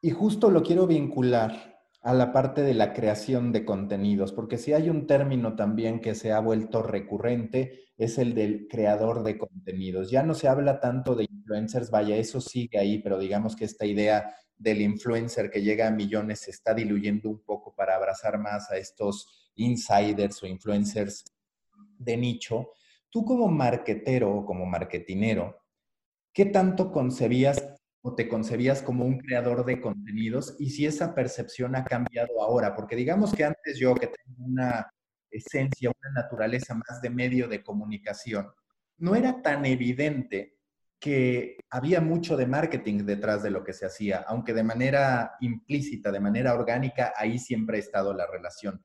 Y justo lo quiero vincular a la parte de la creación de contenidos, porque si hay un término también que se ha vuelto recurrente, es el del creador de contenidos. Ya no se habla tanto de influencers, vaya, eso sigue ahí, pero digamos que esta idea del influencer que llega a millones se está diluyendo un poco para abrazar más a estos insiders o influencers de nicho. Tú como marketero o como marketinero, ¿qué tanto concebías o te concebías como un creador de contenidos y si esa percepción ha cambiado ahora, porque digamos que antes yo que tengo una esencia, una naturaleza más de medio de comunicación, no era tan evidente que había mucho de marketing detrás de lo que se hacía, aunque de manera implícita, de manera orgánica, ahí siempre ha estado la relación.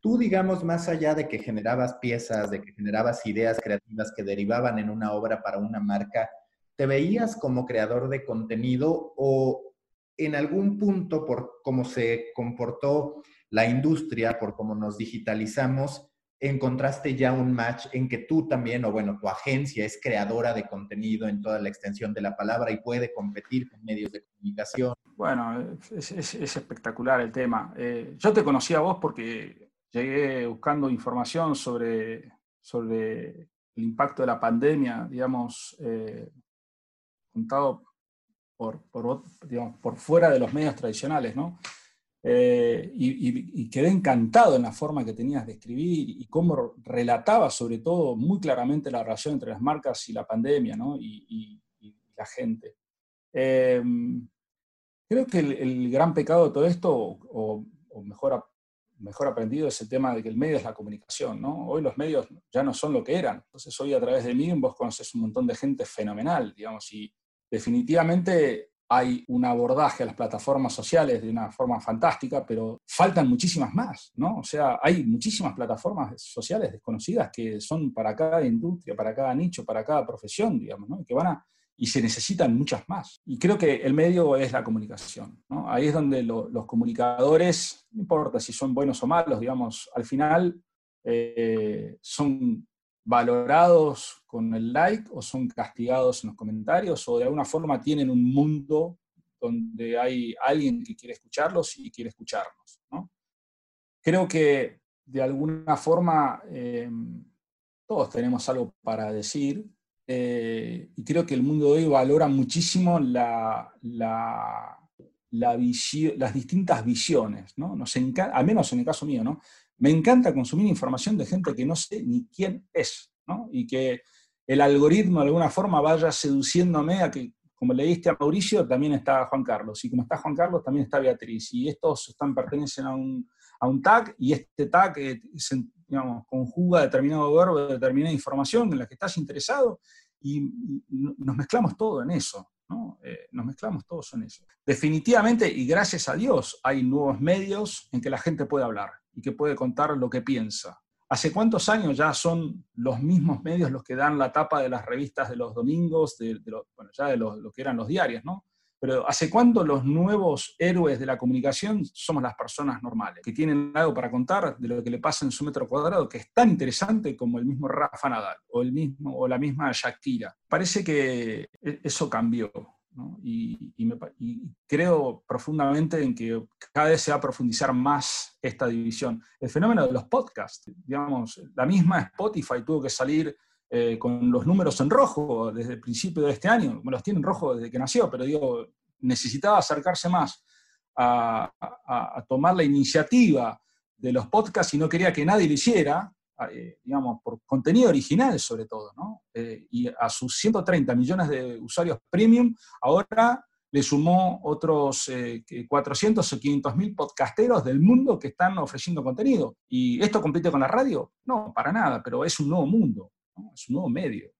Tú, digamos, más allá de que generabas piezas, de que generabas ideas creativas que derivaban en una obra para una marca, ¿te veías como creador de contenido o en algún punto por cómo se comportó la industria, por cómo nos digitalizamos, encontraste ya un match en que tú también, o bueno, tu agencia es creadora de contenido en toda la extensión de la palabra y puede competir con medios de comunicación? Bueno, es, espectacular el tema. Eh, yo te conocí a vos porque llegué buscando información sobre, sobre el impacto de la pandemia, digamos, eh, contado por, por, por fuera de los medios tradicionales, ¿no? Eh, y, quedé encantado en la forma que tenías de escribir y cómo relataba sobre todo muy claramente la relación entre las marcas y la pandemia ¿no? y, la gente. Eh, creo que el, gran pecado de todo esto, o, mejor, mejor aprendido, es el tema de que el medio es la comunicación. ¿no? Hoy los medios ya no son lo que eran. Entonces hoy a través de mí vos conoces un montón de gente fenomenal, digamos, y, definitivamente hay un abordaje a las plataformas sociales de una forma fantástica, pero faltan muchísimas más, ¿no? O sea, hay muchísimas plataformas sociales desconocidas que son para cada industria, para cada nicho, para cada profesión, digamos, ¿no? Que van a, y se necesitan muchas más. Y creo que el medio es la comunicación. Ahí es donde los comunicadores, no importa si son buenos o malos, digamos, al final eh, son valorados con el like o son castigados en los comentarios o de alguna forma tienen un mundo donde hay alguien que quiere escucharlos y quiere escucharnos. Creo que de alguna forma eh, todos tenemos algo para decir eh, y creo que el mundo de hoy valora muchísimo la, la, las distintas visiones. ¿no? Nos al menos en el caso mío, ¿no? Me encanta consumir información de gente que no sé ni quién es, ¿no? Y que el algoritmo de alguna forma vaya seduciéndome a que, como le diste a Mauricio, también está Juan Carlos, y como está Juan Carlos, también está Beatriz, y estos están, pertenecen a un, a un tag, y este tag eh, digamos, conjuga determinado verbo, determinada información en la que estás interesado, y, nos mezclamos todo en eso. ¿No? Eh, nos mezclamos todos en eso. Definitivamente, y gracias a Dios, hay nuevos medios en que la gente puede hablar y que puede contar lo que piensa. ¿Hace cuántos años ya son los mismos medios los que dan la tapa de las revistas de los domingos, de, bueno, ya de lo, que eran los diarios, ¿no? Pero ¿hace cuánto los nuevos héroes de la comunicación somos las personas normales, que tienen algo para contar de lo que le pasa en su metro cuadrado, que es tan interesante como el mismo Rafa Nadal o, el mismo, o la misma Shakira? Parece que e, eso cambió. Y, creo profundamente en que cada vez se va a profundizar más esta división. El fenómeno de los podcasts, digamos, la misma Spotify tuvo que salir eh, con los números en rojo desde el principio de este año, los tiene en rojo desde que nació, pero digo, necesitaba acercarse más a, a tomar la iniciativa de los podcasts y no quería que nadie lo hiciera, eh, digamos, por contenido original sobre todo, ¿no? Eh, y a sus 130 millones de usuarios premium, ahora le sumó otros 400 eh, o 500 mil podcasteros del mundo que están ofreciendo contenido. ¿Y esto compite con la radio? No, para nada, pero es un nuevo mundo, es un nuevo medio.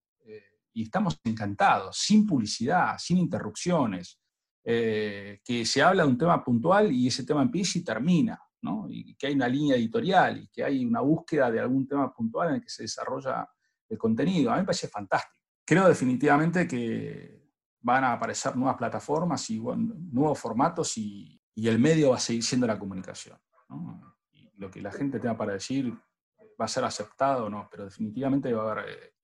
y estamos encantados, sin publicidad, sin interrupciones, que se habla de un tema puntual y ese tema empieza y termina y que hay una línea editorial y que hay una búsqueda de algún tema puntual en el que se desarrolla el contenido. A mí me parece fantástico. Creo definitivamente que van a aparecer nuevas plataformas y nuevos formatos y, y el medio va a seguir siendo la comunicación. Lo que la gente tenga para decir va a ser aceptado no, pero definitivamente va a haber eh,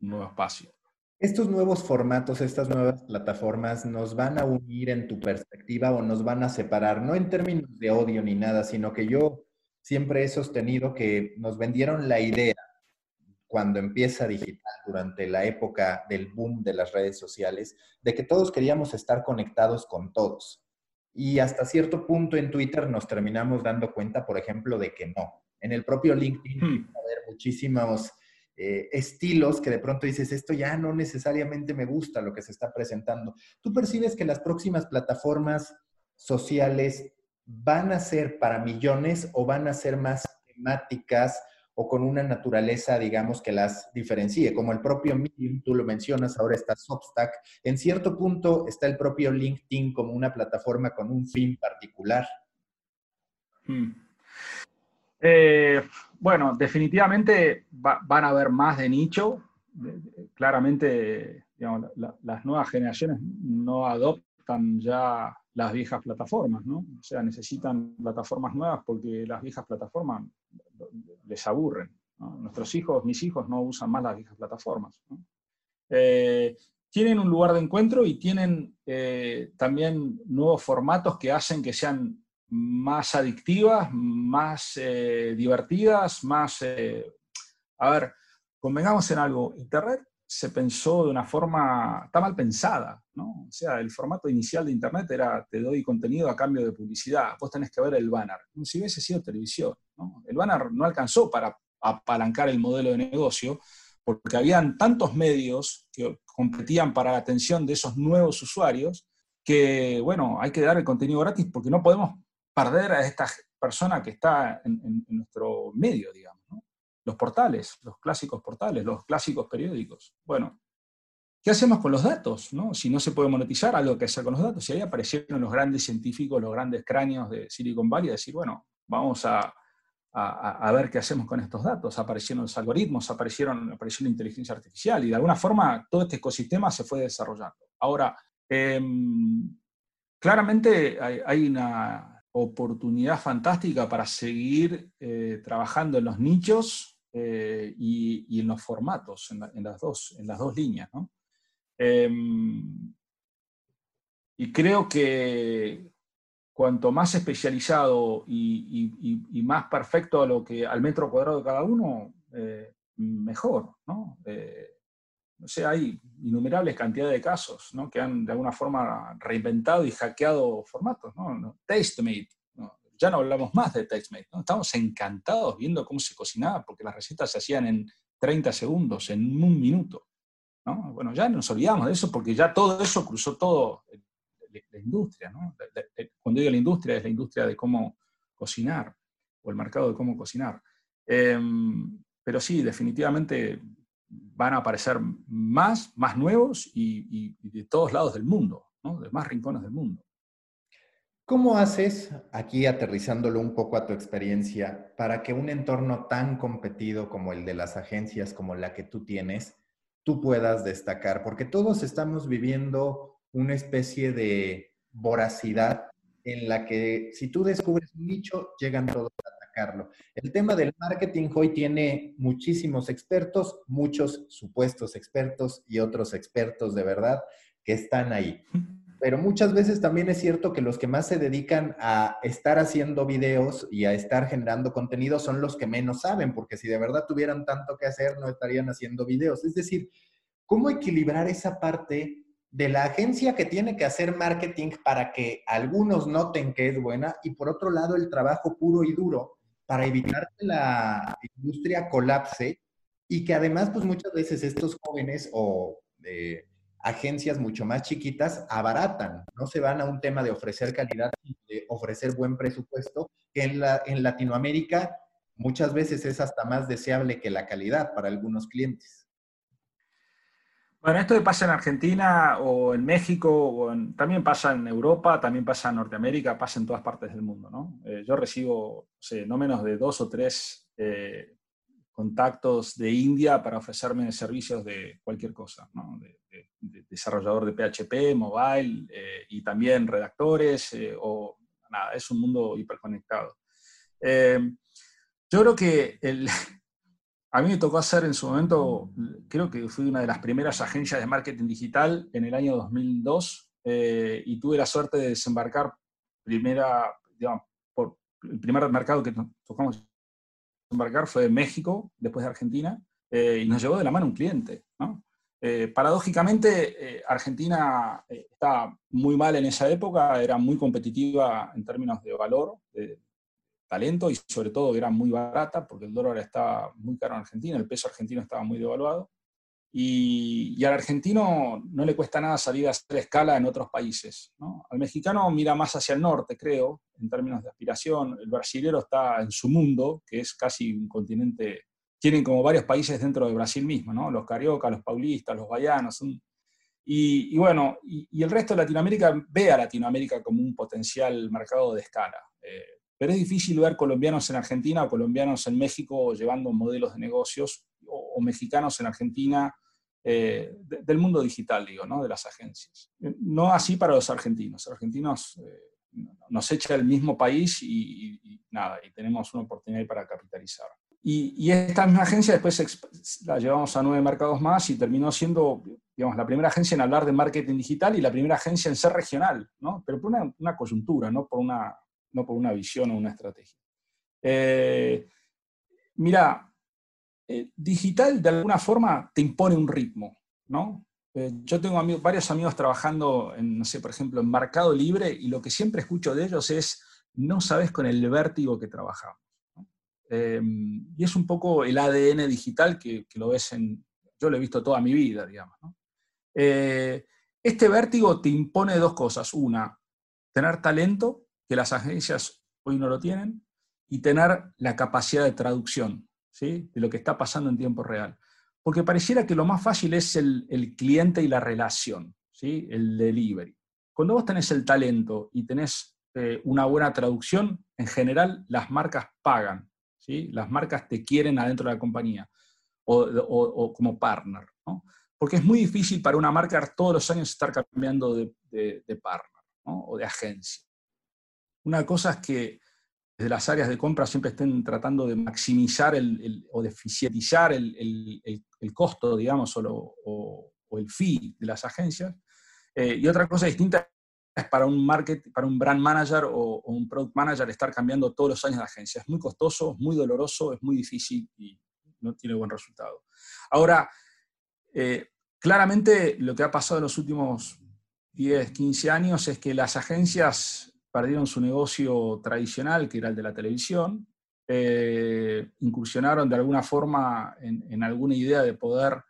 un nuevo espacio. ¿Estos nuevos formatos, estas nuevas plataformas nos van a unir en tu perspectiva o nos van a separar? No en términos de odio ni nada, sino que yo siempre he sostenido que nos vendieron la idea cuando empieza digital, durante la época del boom de las redes sociales, de que todos queríamos estar conectados con todos. Y hasta cierto punto en Twitter nos terminamos dando cuenta, por ejemplo, de que no. En el propio LinkedIn hmm. a haber muchísimos eh, estilos que de pronto dices, esto ya no necesariamente me gusta lo que se está presentando. ¿Tú percibes que las próximas plataformas sociales van a ser para millones o van a ser más temáticas o con una naturaleza, digamos, que las diferencie, como el propio Medium, tú lo mencionas, ahora está Substack. En cierto punto está el propio LinkedIn como una plataforma con un fin particular. Hmm. Eh, bueno, definitivamente van a haber más de nicho. Claramente, las nuevas generaciones no adoptan ya las viejas plataformas, ¿no? O sea, necesitan plataformas nuevas porque las viejas plataformas les aburren. Nuestros hijos, mis hijos, no usan más las viejas plataformas. Eh, tienen un lugar de encuentro y tienen eh, también nuevos formatos que hacen que sean más adictivas, más eh, divertidas, más... a ver, convengamos en algo, Internet se pensó de una forma, está mal pensada, ¿no? O sea, el formato inicial de Internet era, te doy contenido a cambio de publicidad, vos tenés que ver el banner, como si hubiese sido televisión. El banner no alcanzó para apalancar el modelo de negocio, porque habían tantos medios que competían para la atención de esos nuevos usuarios, que, bueno, hay que dar el contenido gratis porque no podemos perder a esta persona que está en, en nuestro medio, digamos, los portales, los clásicos portales, los clásicos periódicos. Bueno, ¿qué hacemos con los datos? No? Si no se puede monetizar, algo que hacer con los datos. Y ahí aparecieron los grandes científicos, los grandes cráneos de Silicon Valley a decir, bueno, vamos a, ver qué hacemos con estos datos. Aparecieron los algoritmos, aparecieron, apareció la inteligencia artificial y de alguna forma todo este ecosistema se fue desarrollando. Ahora, em, claramente hay, una oportunidad fantástica para seguir eh, trabajando en los nichos eh, y, en los formatos, en, las, dos, en las dos líneas. Em, y creo que cuanto más especializado y, más perfecto a lo que, al metro cuadrado de cada uno, eh, mejor. ¿no? Sé, hay innumerables cantidades de casos que han de alguna forma reinventado y hackeado formatos. ¿no? TasteMate ya no hablamos más de TextMate, ¿no? Estamos encantados viendo cómo se cocinaba, porque las recetas se hacían en 30 segundos, en un minuto. ¿no? Bueno, ya nos olvidamos de eso porque ya todo eso cruzó todo la industria. ¿no? Cuando digo la industria, es la industria de cómo cocinar, o el mercado de cómo cocinar. Em, pero sí, definitivamente van a aparecer más, más nuevos y, de todos lados del mundo, ¿no? de más rincones del mundo. ¿Cómo haces, aquí aterrizándolo un poco a tu experiencia, para que un entorno tan competido como el de las agencias, como la que tú tienes, tú puedas destacar? Porque todos estamos viviendo una especie de voracidad en la que si tú descubres un nicho, llegan todos a El tema del marketing hoy tiene muchísimos expertos, muchos supuestos expertos y otros expertos de verdad que están ahí pero muchas veces también es cierto que los que más se dedican a estar haciendo videos y a estar generando contenido son los que menos saben, porque si de verdad tuvieran tanto que hacer, no estarían haciendo videos. Es decir, ¿cómo equilibrar esa parte de la agencia que tiene que hacer marketing para que algunos noten que es buena y por otro lado el trabajo puro y duro para evitar que la industria colapse y que además pues muchas veces estos jóvenes o... Eh, agencias mucho más chiquitas abaratan, no se van a un tema de ofrecer calidad, de ofrecer buen presupuesto, que en, la, en Latinoamérica muchas veces es hasta más deseable que la calidad para algunos clientes. Bueno, esto pasa en Argentina o en México, o también pasa en Europa, también pasa en Norteamérica, pasa en todas partes del mundo. ¿no? Eh, yo recibo no menos de dos o tres eh, contactos de India para ofrecerme servicios de cualquier cosa, ¿no? de, desarrollador de PHP, mobile, eh, y también redactores, o nada, es un mundo hiperconectado. Yo creo que el, a mí me tocó hacer en su momento, creo que fui una de las primeras agencias de marketing digital en el año 2002 eh, y tuve la suerte de desembarcar primera, el primer mercado que tocamos desembarcar fue México, después de Argentina, eh, y nos llevó de la mano un cliente. Eh, paradójicamente, Argentina estaba muy mal en esa época, era muy competitiva en términos de valor, talento y sobre todo era muy barata porque el dólar estaba muy caro en Argentina, el peso argentino estaba muy devaluado. Y, al argentino no le cuesta nada salir a hacer escala en otros países. Al mexicano mira más hacia el norte, creo, en términos de aspiración. El brasilero está en su mundo, que es casi un continente, tienen como varios países dentro de Brasil mismo, ¿no? los cariocas, los paulistas, los baianos. y, bueno, y, el resto de Latinoamérica ve a Latinoamérica como un potencial mercado de escala. Eh, pero es difícil ver colombianos en Argentina o colombianos en México llevando modelos de negocios o, mexicanos en Argentina eh, del mundo digital, digo, ¿no? de las agencias. No así para los argentinos. Argentinos eh, nos echa el mismo país y, nada, y tenemos una oportunidad para capitalizar. Y, esta misma agencia después la llevamos a nueve mercados más y terminó siendo, digamos, la primera agencia en hablar de marketing digital y la primera agencia en ser regional, ¿no? Pero por una, una coyuntura, no por una, no por una visión o una estrategia. Eh, mira, eh, digital de alguna forma te impone un ritmo, ¿no? Eh, yo tengo varios amigos trabajando, en, no sé, por ejemplo, en Mercado Libre y lo que siempre escucho de ellos es, no sabes con el vértigo que trabajamos. y es un poco el ADN digital que, lo ves en, yo lo he visto toda mi vida, digamos. este vértigo te impone dos cosas. Una, tener talento que las agencias hoy no lo tienen, y tener la capacidad de traducción ¿sí? de lo que está pasando en tiempo real. Porque pareciera que lo más fácil es el, cliente y la relación, ¿sí? el delivery. Cuando vos tenés el talento y tenés eh, una buena traducción, en general las marcas pagan, ¿sí? las marcas te quieren adentro de la compañía o, como partner. Porque es muy difícil para una marca todos los años estar cambiando de partner o de agencia. Una cosa es que desde las áreas de compra siempre estén tratando de maximizar el, o de eficientizar el, costo, digamos, o, el fee de las agencias. Eh, y otra cosa distinta es para un market, para un brand manager o, un product manager estar cambiando todos los años de agencia. Es muy costoso, es muy doloroso, es muy difícil y no tiene buen resultado. Ahora, eh, claramente lo que ha pasado en los últimos 10, 15 años es que las agencias perdieron su negocio tradicional, que era el de la televisión, eh, incursionaron de alguna forma en, alguna idea de poder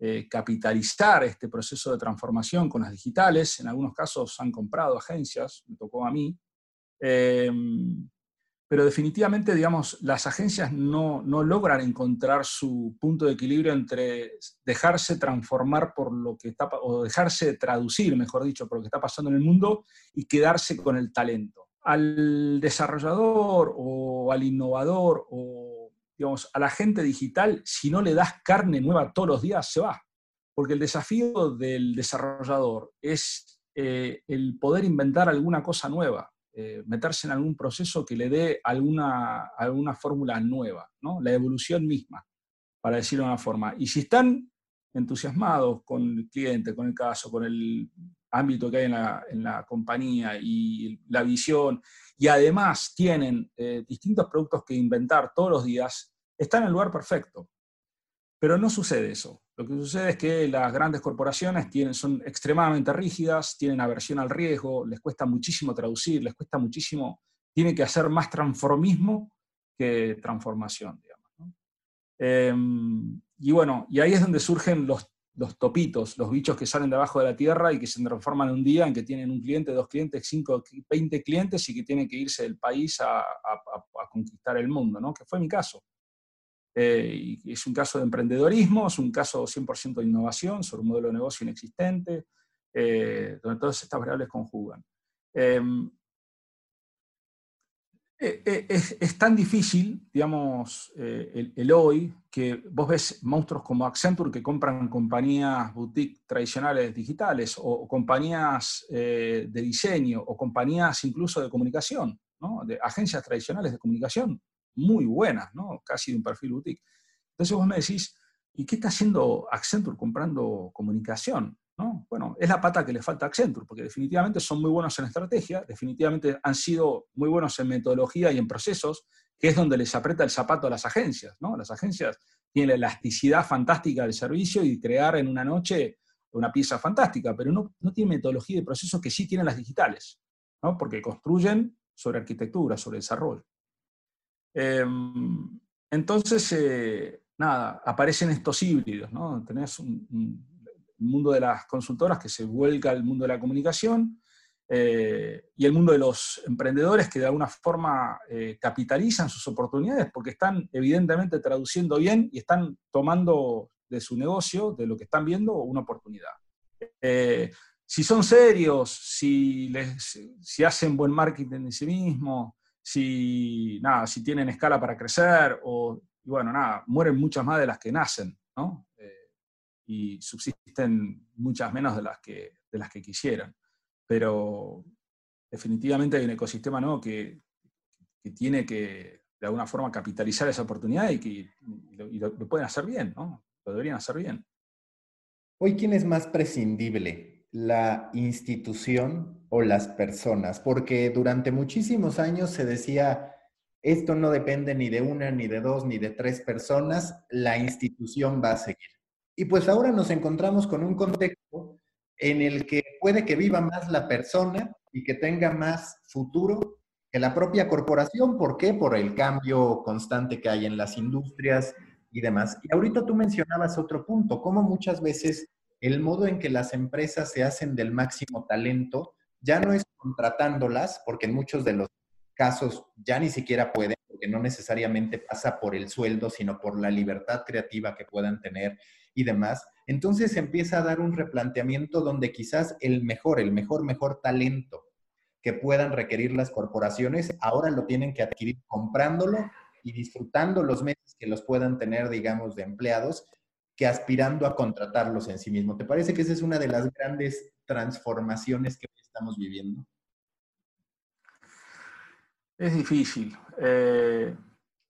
eh, capitalizar este proceso de transformación con las digitales. En algunos casos han comprado agencias, me tocó a mí. Eh, pero definitivamente, digamos, las agencias no, logran encontrar su punto de equilibrio entre dejarse transformar por lo que está, o dejarse traducir, mejor dicho, por lo que está pasando en el mundo y quedarse con el talento. Al desarrollador o al innovador o, digamos, a la gente digital, si no le das carne nueva todos los días, se va. Porque el desafío del desarrollador es eh, el poder inventar alguna cosa nueva eh, meterse en algún proceso que le dé alguna, alguna fórmula nueva, ¿no? la evolución misma, para decirlo de una forma. Y si están entusiasmados con el cliente, con el caso, con el ámbito que hay en la, en la compañía y la visión, y además tienen eh, distintos productos que inventar todos los días, están en el lugar perfecto. Pero no sucede eso. Lo que sucede es que las grandes corporaciones tienen, son extremadamente rígidas, tienen aversión al riesgo, les cuesta muchísimo traducir, les cuesta muchísimo, tienen que hacer más transformismo que transformación, digamos. Em, y bueno, y ahí es donde surgen los, los topitos, los bichos que salen de abajo de la tierra y que se transforman un día en que tienen un cliente, dos clientes, cinco, veinte clientes y que tienen que irse del país a, a conquistar el mundo, ¿no? que fue mi caso. Eh, es un caso de emprendedorismo, es un caso 100% de innovación sobre un modelo de negocio inexistente, eh, donde todas estas variables conjugan. Em, Eh, eh, es, tan difícil, digamos, eh, el, hoy, que vos ves monstruos como Accenture que compran compañías boutique tradicionales digitales o, compañías de diseño o compañías incluso de comunicación, ¿no? de agencias tradicionales de comunicación muy buenas, ¿no? casi de un perfil boutique. Entonces vos me decís, ¿y qué está haciendo Accenture comprando comunicación? Bueno, es la pata que le falta a Accenture, porque definitivamente son muy buenos en estrategia, definitivamente han sido muy buenos en metodología y en procesos, que es donde les aprieta el zapato a las agencias, ¿no? Las agencias tienen la elasticidad fantástica del servicio y crear en una noche una pieza fantástica, pero no, no tienen metodología y procesos que sí tienen las digitales, ¿no? Porque construyen sobre arquitectura, sobre desarrollo. Em, entonces, eh, nada, aparecen estos híbridos, ¿no? Tenés un el mundo de las consultoras que se vuelca al mundo de la comunicación eh, y el mundo de los emprendedores que de alguna forma eh, capitalizan sus oportunidades porque están evidentemente traduciendo bien y están tomando de su negocio, de lo que están viendo, una oportunidad. Si son serios, si, les, si hacen buen marketing en sí mismos, si, nada, si tienen escala para crecer, o, bueno, nada, mueren muchas más de las que nacen, ¿no? y subsisten muchas menos de las que, de las que quisieran. Pero definitivamente hay un ecosistema nuevo que, que tiene que, de alguna forma, capitalizar esa oportunidad y que lo, pueden hacer bien, ¿no? Lo deberían hacer bien. Hoy, ¿quién es más prescindible? ¿La institución o las personas? Porque durante muchísimos años se decía, esto no depende ni de una, ni de dos, ni de tres personas, la institución va a seguir. Y pues ahora nos encontramos con un contexto en el que puede que viva más la persona y que tenga más futuro que la propia corporación. ¿Por qué? Por el cambio constante que hay en las industrias y demás. Y ahorita tú mencionabas otro punto, cómo muchas veces el modo en que las empresas se hacen del máximo talento ya no es contratándolas, porque en muchos de los casos ya ni siquiera pueden, porque no necesariamente pasa por el sueldo, sino por la libertad creativa que puedan tener y demás, entonces empieza a dar un replanteamiento donde quizás el mejor, el mejor, mejor talento que puedan requerir las corporaciones, ahora lo tienen que adquirir comprándolo y disfrutando los meses que los puedan tener, digamos, de empleados, que aspirando a contratarlos en sí mismo. ¿Te parece que esa es una de las grandes transformaciones que estamos viviendo? Es difícil. Eh,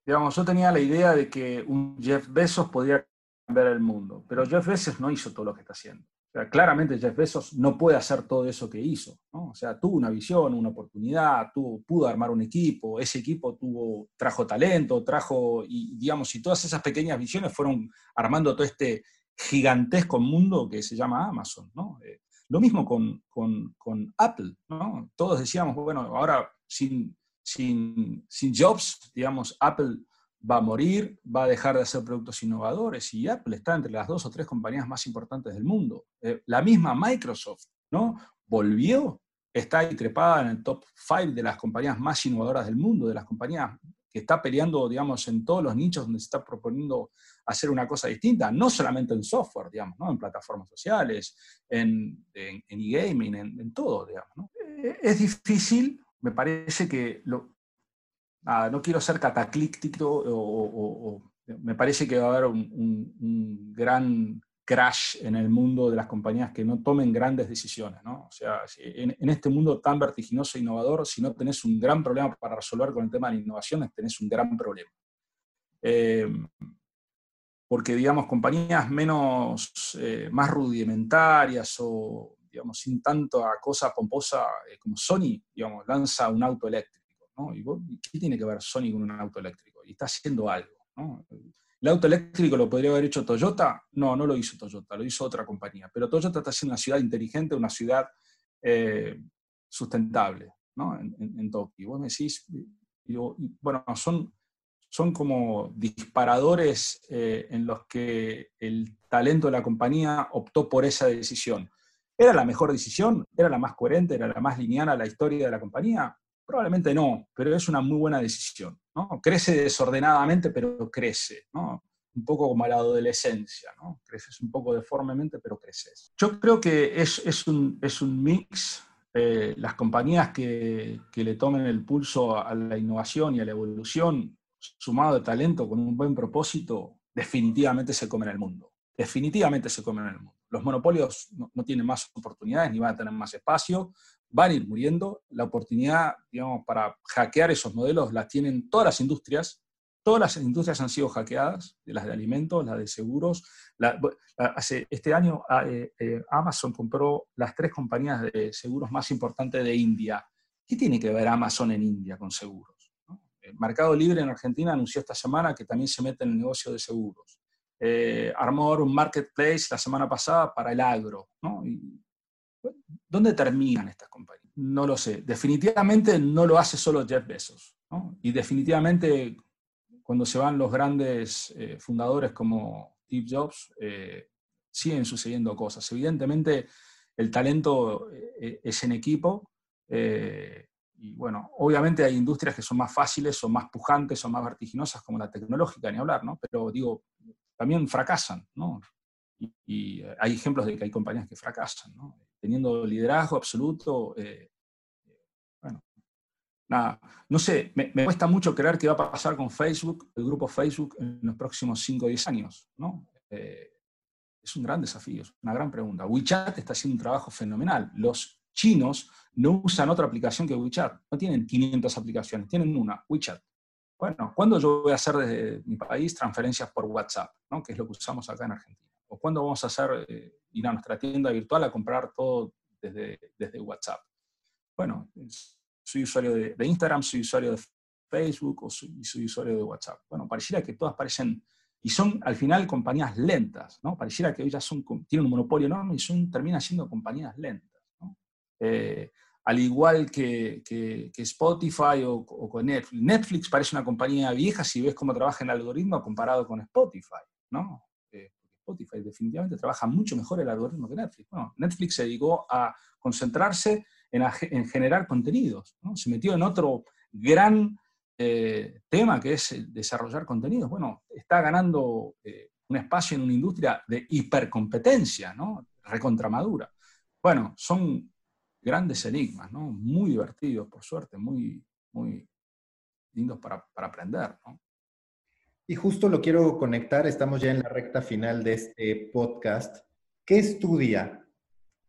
digamos, yo tenía la idea de que un Jeff Bezos podía cambiar el mundo. Pero Jeff Bezos no hizo todo lo que está haciendo. Claramente Jeff Bezos no puede hacer todo eso que hizo. O sea, tuvo una visión, una oportunidad, tuvo, pudo armar un equipo, ese equipo tuvo, trajo talento, trajo, y digamos, y todas esas pequeñas visiones fueron armando todo este gigantesco mundo que se llama Amazon. ¿no? Eh, lo mismo con, con, con, Apple. ¿no? Todos decíamos, bueno, ahora sin, sin, sin Jobs, digamos, Apple va a morir, va a dejar de hacer productos innovadores y Apple está entre las dos o tres compañías más importantes del mundo. Eh, la misma Microsoft, ¿no? Volvió, está ahí trepada en el top 5 de las compañías más innovadoras del mundo, de las compañías que está peleando, digamos, en todos los nichos donde se está proponiendo hacer una cosa distinta, no solamente en software, digamos, ¿no? en plataformas sociales, en e-gaming, en, en, todo. Eh, es difícil, me parece que lo, no quiero ser cataclíctico o, me parece que va a haber un, gran crash en el mundo de las compañías que no tomen grandes decisiones. ¿no? O sea, en, este mundo tan vertiginoso e innovador, si no tenés un gran problema para resolver con el tema de la innovación, tenés un gran problema. Eh, porque, digamos, compañías menos, eh, más rudimentarias o, digamos, sin tanta cosa pomposa eh, como Sony, digamos, lanza un auto eléctrico ¿Y qué tiene que ver Sony con un auto eléctrico? Y está haciendo algo. ¿El auto eléctrico lo podría haber hecho Toyota? No, no lo hizo Toyota, lo hizo otra compañía. Pero Toyota está haciendo una ciudad inteligente, una ciudad eh, sustentable en, Tokio. Y vos decís, bueno, son, son como disparadores eh, en los que el talento de la compañía optó por esa decisión. ¿Era la mejor decisión? ¿Era la más coherente? ¿Era la más lineal a la historia de la compañía? Probablemente no, pero es una muy buena decisión. ¿no? Crece desordenadamente, pero crece. ¿no? Un poco como la adolescencia. ¿no? Creces un poco deformemente, pero creces. Yo creo que es, es, un, es un, mix eh, las compañías que, que, le tomen el pulso a la innovación y a la evolución, sumado de talento con un buen propósito, definitivamente se comen el mundo. Definitivamente se comen el mundo. Los monopolios no, no, tienen más oportunidades ni van a tener más espacio, van a ir muriendo. La oportunidad, digamos, para hackear esos modelos la tienen todas las industrias, Todas las industrias han sido hackeadas, las de alimentos, las de seguros. hace, este año eh, eh, Amazon compró las tres compañías de seguros más importantes de India. ¿Qué tiene que ver Amazon en India con seguros? El Mercado Libre en Argentina anunció esta semana que también se mete en el negocio de seguros. Eh, armó un marketplace la semana pasada para el agro. ¿Dónde terminan estas compañías? No lo sé. Definitivamente no lo hace solo Jeff Bezos. Y definitivamente cuando se van los grandes eh, fundadores como Steve Jobs, eh, siguen sucediendo cosas. Evidentemente, el talento eh, es en equipo. y bueno, obviamente hay industrias que son más fáciles, son más pujantes, son más vertiginosas, como la tecnológica, ni hablar, ¿no? Pero digo, también fracasan, ¿no? Y, y hay ejemplos de que hay compañías que fracasan, ¿no? Teniendo liderazgo absoluto, nada, no sé, me, cuesta mucho creer qué va a pasar con Facebook, el grupo Facebook, en los próximos 5 o 10 años, ¿no? Eh, es un gran desafío, es una gran pregunta. WeChat está haciendo un trabajo fenomenal. Los chinos no usan otra aplicación que WeChat, no tienen 500 aplicaciones, tienen una, WeChat. Bueno, ¿cuándo yo voy a hacer desde mi país transferencias por WhatsApp, ¿no? que es lo que usamos acá en Argentina? ¿O cuándo vamos a hacer, eh, ir a nuestra tienda virtual a comprar todo desde, desde WhatsApp? Bueno, soy usuario de, Instagram, soy usuario de Facebook o soy, usuario de WhatsApp. Bueno, pareciera que todas parecen, y son al final compañías lentas, ¿no? Pareciera que ellas son, tienen un monopolio enorme y son, terminan siendo compañías lentas, ¿no? eh, al igual que, que, Spotify o, Netflix. Netflix parece una compañía vieja si ves cómo trabaja el algoritmo comparado con Spotify, ¿no? Spotify definitivamente trabaja mucho mejor el algoritmo que Netflix. Bueno, Netflix se dedicó a concentrarse en, generar contenidos. Se metió en otro gran eh, tema que es desarrollar contenidos. Bueno, está ganando eh, un espacio en una industria de hipercompetencia, ¿no? recontramadura. Bueno, son grandes enigmas, ¿no? muy divertidos, por suerte, muy, muy lindos para, para aprender. ¿no? Y justo lo quiero conectar, estamos ya en la recta final de este podcast. ¿Qué estudia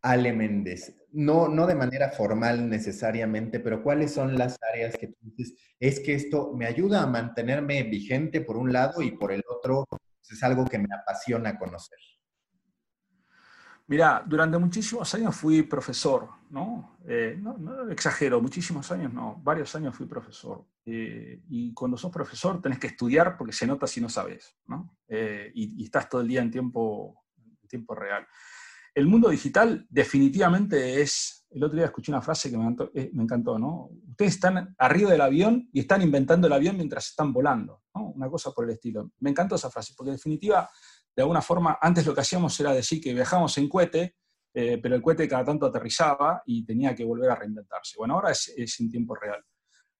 Ale Méndez? No, no de manera formal necesariamente, pero ¿cuáles son las áreas que tú dices? Es que esto me ayuda a mantenerme vigente por un lado y por el otro pues, es algo que me apasiona conocer. Mira, durante muchísimos años fui profesor, ¿no? Eh, no, exagero, muchísimos años no, varios años fui profesor. Eh, y cuando sos profesor tenés que estudiar porque se nota si no sabes, ¿no? Eh, y, y, estás todo el día en tiempo, en tiempo real. El mundo digital definitivamente es, el otro día escuché una frase que eh, me encantó, ¿no? Ustedes están arriba del avión y están inventando el avión mientras están volando, ¿no? Una cosa por el estilo. Me encantó esa frase, porque en definitiva, de alguna forma, antes lo que hacíamos era decir que viajábamos en cohete, eh, pero el cohete cada tanto aterrizaba y tenía que volver a reinventarse. Bueno, ahora es, en tiempo real.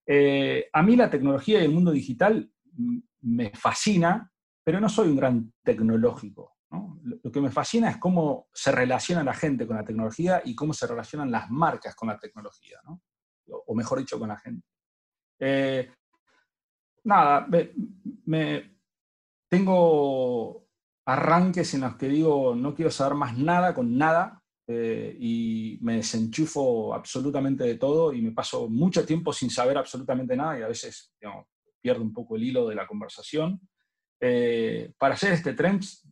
Eh, a mí la tecnología y el mundo digital me fascina, pero no soy un gran tecnológico. Lo que me fascina es cómo se relaciona la gente con la tecnología y cómo se relacionan las marcas con la tecnología, o mejor dicho, con la gente. Eh, nada, me, tengo arranques en los que digo no quiero saber más nada con nada eh, y me desenchufo absolutamente de todo y me paso mucho tiempo sin saber absolutamente nada y a veces pierdo un poco el hilo de la conversación. Eh, para hacer este Trends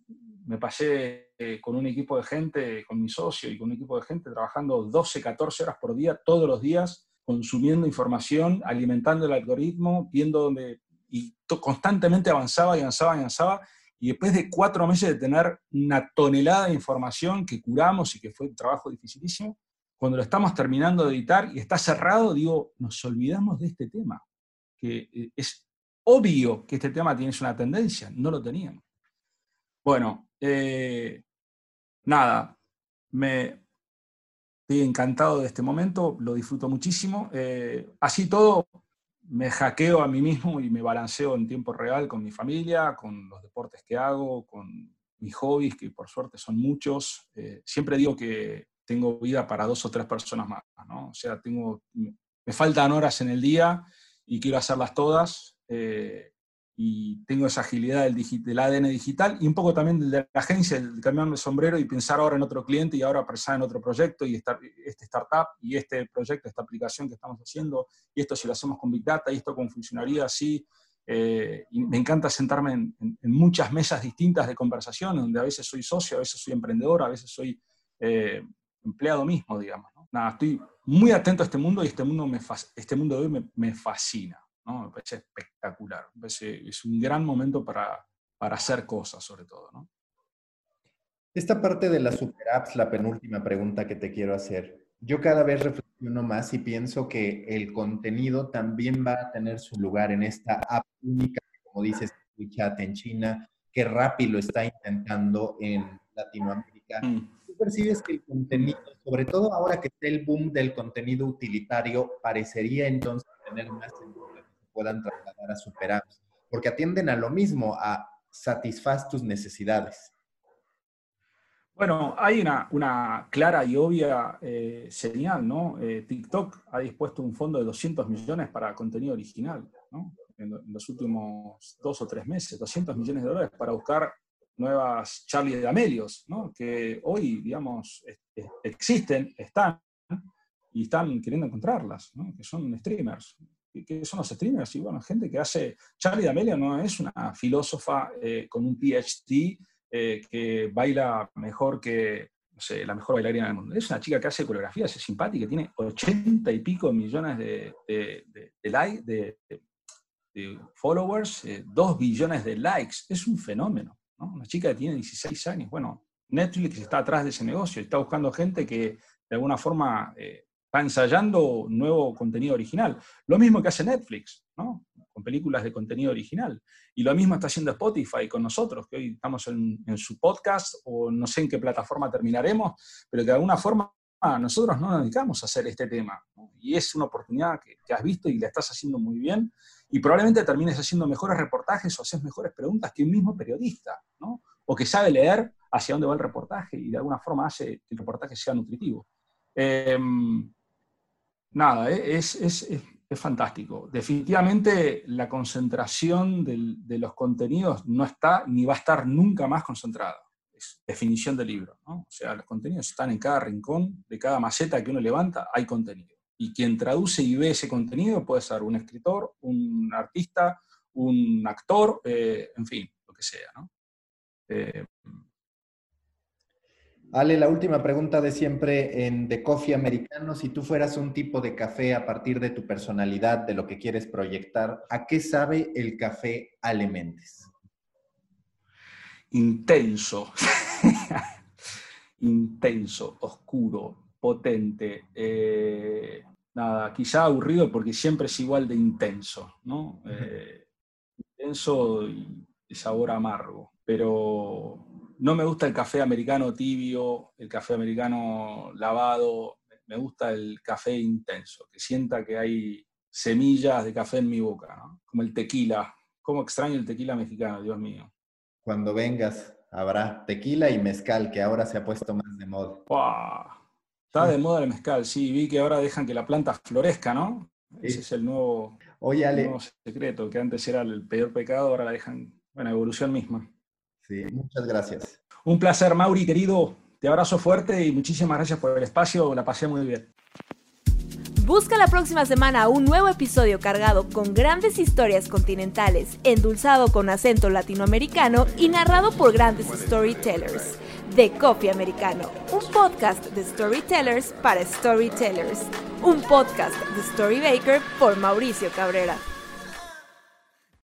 me pasé eh, con un equipo de gente, con mi socio y con un equipo de gente trabajando 12, 14 horas por día, todos los días, consumiendo información, alimentando el algoritmo, viendo dónde, y constantemente avanzaba y avanzaba y avanzaba, y después de cuatro meses de tener una tonelada de información que curamos y que fue un trabajo dificilísimo, cuando lo estamos terminando de editar y está cerrado, digo, nos olvidamos de este tema, que eh, es obvio que este tema tiene una tendencia, no lo teníamos. Bueno, eh, nada, me estoy encantado de este momento, lo disfruto muchísimo. Eh, así todo, me hackeo a mí mismo y me balanceo en tiempo real con mi familia, con los deportes que hago, con mis hobbies, que por suerte son muchos. Eh, siempre digo que tengo vida para dos o tres personas más, ¿no? O sea, tengo, me faltan horas en el día y quiero hacerlas todas. Y tengo esa agilidad del, del, ADN digital y un poco también de la agencia, el cambiarme de sombrero y pensar ahora en otro cliente y ahora pensar en otro proyecto y estar, este startup y este proyecto, esta aplicación que estamos haciendo y esto si lo hacemos con Big Data y esto cómo funcionaría así. Eh, me encanta sentarme en, muchas mesas distintas de conversación, donde a veces soy socio, a veces soy emprendedor, a veces soy eh, empleado mismo, digamos. Nada, estoy muy atento a este mundo y este mundo, este mundo de hoy me fascina. Me parece espectacular, es un gran momento para, para hacer cosas sobre todo, ¿no? Esta parte de las super apps, la penúltima pregunta que te quiero hacer. Yo cada vez reflexiono más y pienso que el contenido también va a tener su lugar en esta app única, como dices, WeChat en China, que Rappi lo está intentando en Latinoamérica. Mm. ¿Tú percibes que el contenido, sobre todo ahora que está el boom del contenido utilitario, parecería entonces tener más sentido puedan trasladar a super porque atienden a lo mismo, a satisfacer tus necesidades. Bueno, hay una, una clara y obvia eh, señal, ¿no? Eh, TikTok ha dispuesto un fondo de 200 millones para contenido original, ¿no? En, los últimos dos o tres meses, 200 millones de dólares para buscar nuevas Charlie de Amelios, ¿no? Que hoy, digamos, existen, están, y están queriendo encontrarlas. Que son streamers que son los streamers, y bueno, gente que hace, Charlie D'Amelio no es una filósofa eh, con un PhD eh, que baila mejor que, no sé, la mejor bailarina del mundo. Es una chica que hace coreografías, es simpática, tiene ochenta y pico millones de, likes, de, followers, eh, dos billones de likes. Es un fenómeno, ¿no? Una chica que tiene 16 años. Bueno, Netflix está atrás de ese negocio, está buscando gente que de alguna forma está ensayando nuevo contenido original. Lo mismo que hace Netflix, ¿no? con películas de contenido original. Y lo mismo está haciendo Spotify con nosotros, que hoy estamos en, su podcast o no sé en qué plataforma terminaremos, pero que de alguna forma nosotros no nos dedicamos a hacer este tema. Y es una oportunidad que, que, has visto y la estás haciendo muy bien. Y probablemente termines haciendo mejores reportajes o haces mejores preguntas que un mismo periodista, ¿no? o que sabe leer hacia dónde va el reportaje y de alguna forma hace que el reportaje sea nutritivo. Eh, nada, eh, es, fantástico. Definitivamente la concentración de los contenidos no está ni va a estar nunca más concentrada. Es definición del libro. O sea, los contenidos están en cada rincón, de cada maceta que uno levanta, hay contenido. Y quien traduce y ve ese contenido puede ser un escritor, un artista, un actor, eh, en fin, lo que sea. ¿no? Eh, Ale, la última pregunta de siempre en The Coffee Americano. Si tú fueras un tipo de café a partir de tu personalidad, de lo que quieres proyectar, ¿a qué sabe el café Alementes? Intenso. Intenso, oscuro, potente. Eh, nada, quizá aburrido porque siempre es igual de intenso, ¿no? Eh, intenso y de sabor amargo. Pero no me gusta el café americano tibio, el café americano lavado, me gusta el café intenso, que sienta que hay semillas de café en mi boca, como el tequila. ¿Cómo extraño el tequila mexicano, Dios mío? Cuando vengas, habrá tequila y mezcal, que ahora se ha puesto más de moda. Está de moda el mezcal, sí, vi que ahora dejan que la planta florezca, ¿no? Ese es el nuevo, el nuevo secreto, que antes era el peor pecado, ahora la dejan, bueno, evolución misma. Sí, muchas gracias. Un placer, Mauri, querido. Te abrazo fuerte y muchísimas gracias por el espacio. La pasé muy bien. Busca la próxima semana un nuevo episodio cargado con grandes historias continentales, endulzado con acento latinoamericano y narrado por grandes storytellers. De Coffee Americano, un podcast de storytellers para storytellers. Un podcast de Storybaker por Mauricio Cabrera.